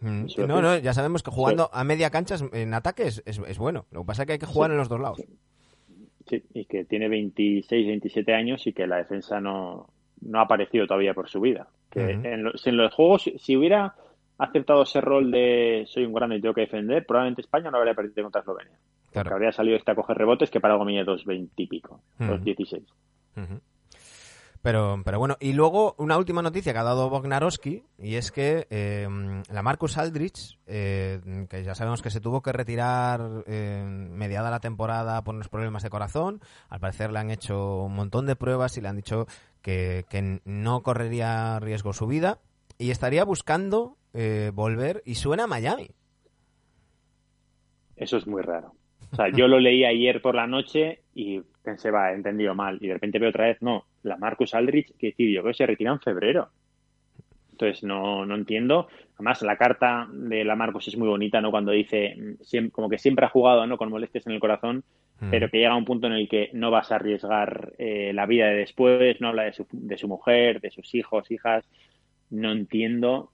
mm, Eso no, no, ya sabemos que jugando a media cancha en ataque es, es- es bueno. Lo que pasa es que hay que jugar Sí. en los dos lados. Sí, y que tiene 26, 27 años y que la defensa no, no ha aparecido todavía por su vida. Que Ujú. en, los, en los Juegos, si hubiera aceptado ese rol de soy un grande y tengo que defender, probablemente España no habría perdido contra Eslovenia. Claro. Porque habría salido este a coger rebotes que para algo mide 2.20 y pico. 2.16. Ujú. Pero, pero bueno, y luego una última noticia que ha dado Bognarowski, y es que eh, la Marcus Aldrich, eh, que ya sabemos que se tuvo que retirar eh, mediada la temporada por unos problemas de corazón, al parecer le han hecho un montón de pruebas y le han dicho que, que no correría riesgo su vida, y estaría buscando eh, volver, y suena a Miami. Eso es muy raro. O sea, yo lo leí ayer por la noche y pensé, va, he entendido mal. Y de repente veo otra vez, no, la Marcus Aldrich, que creo que se retira en febrero. Entonces no, no entiendo. Además, la carta de la Marcus es muy bonita, ¿no? Cuando dice, como que siempre ha jugado, ¿no? Con molestias en el corazón, Mm. pero que llega a un punto en el que no vas a arriesgar eh, la vida de después, no habla de su, de su mujer, de sus hijos, hijas. No entiendo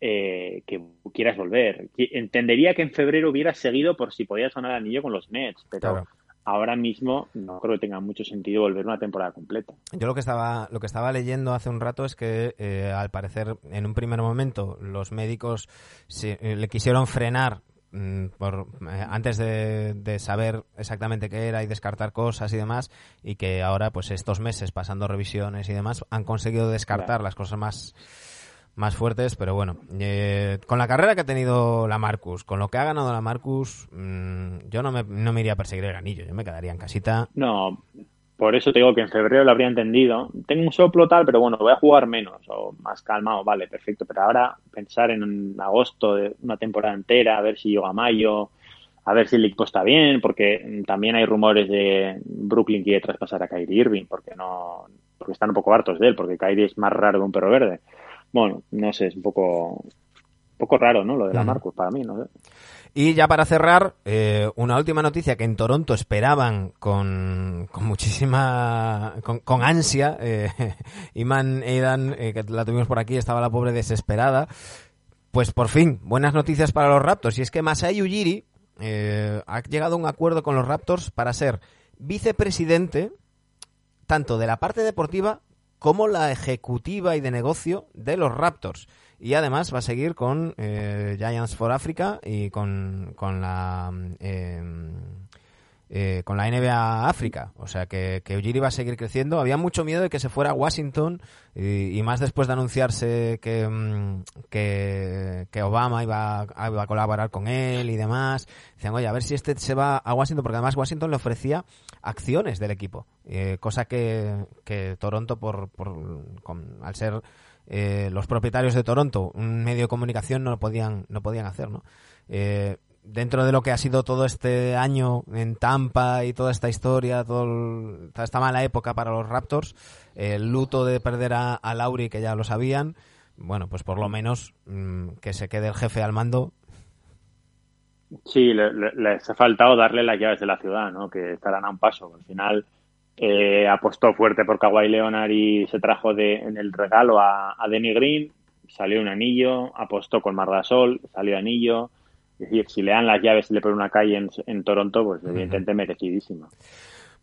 eh, que quieras volver. Entendería que en febrero hubieras seguido por si podías ganar anillo con los Nets, pero Claro. ahora mismo no creo que tenga mucho sentido volver una temporada completa. Yo lo que estaba lo que estaba leyendo hace un rato es que eh, al parecer en un primer momento los médicos se- eh, le quisieron frenar mm, por eh, antes de, de saber exactamente qué era y descartar cosas y demás y que ahora pues estos meses pasando revisiones y demás han conseguido descartar Claro. las cosas más más fuertes, pero bueno, eh, con la carrera que ha tenido la Marcus, con lo que ha ganado la Marcus, mm, yo no me, no me iría a perseguir el anillo, yo me quedaría en casita. No, por eso te digo que en febrero lo habría entendido. Tengo un soplo tal, pero bueno, voy a jugar menos o más calmado, vale, perfecto. Pero ahora pensar en agosto de una temporada entera, a ver si llega a mayo, a ver si el equipo está bien, porque también hay rumores de Brooklyn quiere traspasar a Kyrie Irving, porque no, porque están un poco hartos de él, porque Kyrie es más raro que un perro verde. Bueno, no sé, es un poco, un poco raro, ¿no? Lo de la. Marcus para mí, no sé. Y ya para cerrar, eh, una última noticia que en Toronto esperaban con, con muchísima, con, con ansia. Eh, Iman Aidan, eh, que la tuvimos por aquí, estaba la pobre desesperada. Pues por fin, buenas noticias para los Raptors. Y es que Masai Ujiri eh, ha llegado a un acuerdo con los Raptors para ser vicepresidente tanto de la parte deportiva como la ejecutiva y de negocio de los Raptors. Y además va a seguir con eh, Giants for Africa y con, con la eh, eh, con la NBA África. O sea que, que Ujiri va a seguir creciendo. Había mucho miedo de que se fuera a Washington y, y más después de anunciarse que, mm, que, que Obama iba a, iba a colaborar con él y demás. Decían, oye, a ver si este se va a Washington, porque además Washington le ofrecía acciones del equipo. Eh, cosa que, que Toronto, por, por con- al ser eh, los propietarios de Toronto, un medio de comunicación, no lo podían, no podían hacer, ¿no? Eh, dentro de lo que ha sido todo este año en Tampa y toda esta historia, todo el- toda esta mala época para los Raptors, el luto de perder a, Lauri, que ya lo sabían, bueno, pues por lo menos mm, que se quede el jefe al mando. Sí, le- le- les ha faltado darle las llaves de la ciudad, ¿no? Que estarán a un paso. Al final eh, apostó fuerte por Kawhi Leonard y se trajo de, en el regalo a, a Denny Green, salió un anillo, apostó con Mardasol, salió anillo. Es decir, si le dan las llaves y le ponen una calle en, en Toronto, pues evidentemente merecidísimo.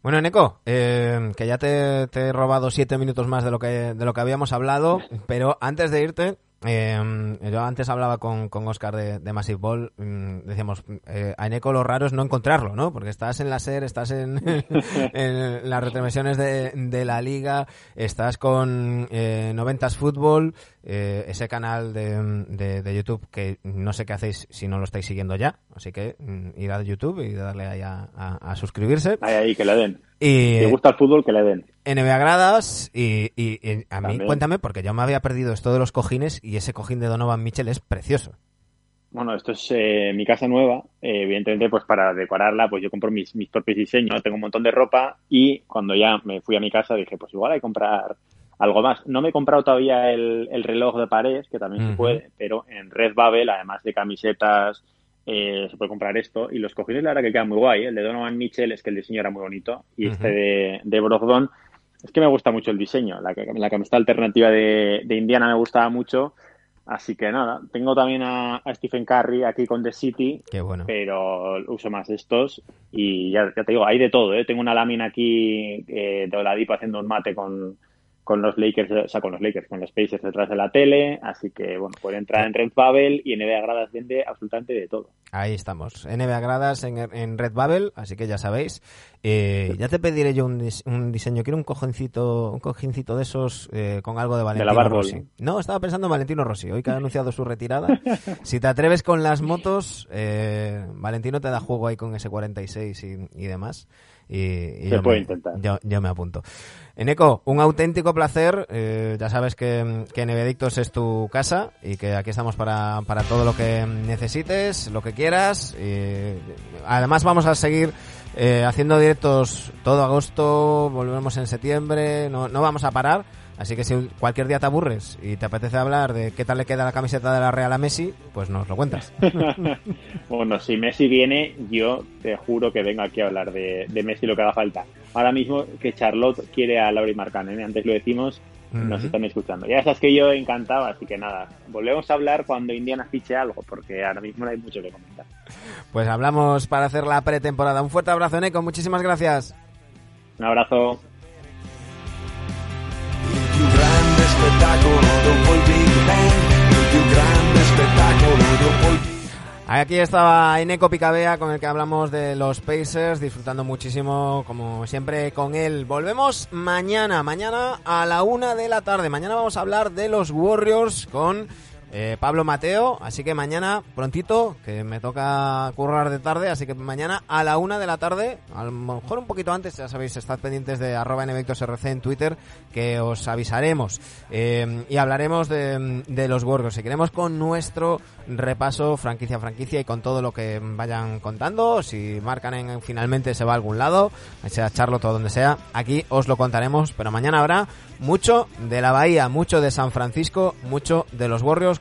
Bueno, Neko, eh, que ya te, te he robado siete minutos más de lo que, de lo que habíamos hablado, pero antes de irte, eh, yo antes hablaba con, con Oscar de, de Massive Ball, mm, decíamos, eh, a Neko lo raro es no encontrarlo, ¿no? Porque estás en la SER, estás en, en las retransmisiones de, de la liga, estás con eh, 90s Fútbol, eh, ese canal de, de, de YouTube que no sé qué hacéis si no lo estáis siguiendo ya, así que mm, ir a YouTube y darle ahí a, a- a suscribirse. Ahí, ahí, que le den. Y Si gusta el fútbol, que le den. NBA gradas y, y- y a mí cuéntame porque yo me había perdido esto de los cojines y ese cojín de Donovan Mitchell es precioso. Bueno, esto es eh, mi casa nueva. Eh, evidentemente, pues para decorarla, pues yo compro mis, mis propios diseños. Tengo un montón de ropa y cuando ya me fui a mi casa dije, pues igual hay que comprar algo más. No me he comprado todavía el, el reloj de pared, que también se puede, pero en Redbubble, además de camisetas, eh, se puede comprar esto. Y los cojines, la verdad que quedan muy guay. ¿eh? El de Donovan Mitchell es que el diseño era muy bonito. Y este de, de Brogdon, es que me gusta mucho el diseño. La, la camiseta alternativa de, de Indiana me gustaba mucho. Así que nada, tengo también a, a Stephen Curry aquí con The City, Qué bueno. pero uso más estos y ya, ya te digo, hay de todo, ¿eh? Tengo una lámina aquí eh, de Oladipo haciendo un mate con, con los Lakers, o sea, con los Lakers, con los Pacers detrás de la tele, así que bueno, pueden entrar en Redbubble y NBA Gradas vende absolutamente de todo. Ahí estamos, NBA Gradas en, en Redbubble, así que ya sabéis. Eh, ya te pediré yo un, un diseño, quiero un cojincito, un cojincito de esos eh, con algo de Valentino Barbol. Rossi. No, estaba pensando en Valentino Rossi, hoy que ha anunciado su retirada. si te atreves con las motos, eh, Valentino te da juego ahí con ese 46 y, y demás. Y, y Se yo puede me- intentar. Yo, yo me apunto. Eneco, un auténtico placer. eh, ya sabes que, que Nevedictos es tu casa y que aquí estamos para, para todo lo que necesites, lo que quieras. y además vamos a seguir eh, haciendo directos todo agosto, volvemos en septiembre, no, no vamos a parar. Así que si cualquier día te aburres y te apetece hablar de qué tal le queda la camiseta de la Real a Messi, pues nos lo cuentas. Bueno, si Messi viene, yo te juro que vengo aquí a hablar de, de Messi lo que haga falta. Ahora mismo que Charlotte quiere a Lauri Marcanen, ¿eh? antes lo decimos, nos Ujú. están escuchando. Ya sabes que yo encantado, así que nada, volvemos a hablar cuando Indiana fiche algo, porque ahora mismo no hay mucho que comentar. Pues hablamos para hacer la pretemporada. Un fuerte abrazo, Eneco. Muchísimas gracias. Un abrazo. Aquí estaba Eneco Picabea con el que hablamos de los Pacers, disfrutando muchísimo, como siempre, con él. Volvemos mañana, mañana a la una de la tarde. Mañana vamos a hablar de los Warriors con eh, Pablo Mateo. Así que mañana, prontito, que me toca currar de tarde. Así que mañana a la una de la tarde, a lo mejor un poquito antes, ya sabéis, estad pendientes de arroba NVictosRC en Twitter, que os avisaremos. Eh, y hablaremos de, de los Warriors. Seguiremos con nuestro repaso franquicia a franquicia y con todo lo que vayan contando. Si marcan en, finalmente se va a algún lado, sea Charlotte o donde sea, aquí os lo contaremos. Pero mañana habrá mucho de la Bahía, mucho de San Francisco, mucho de los Warriors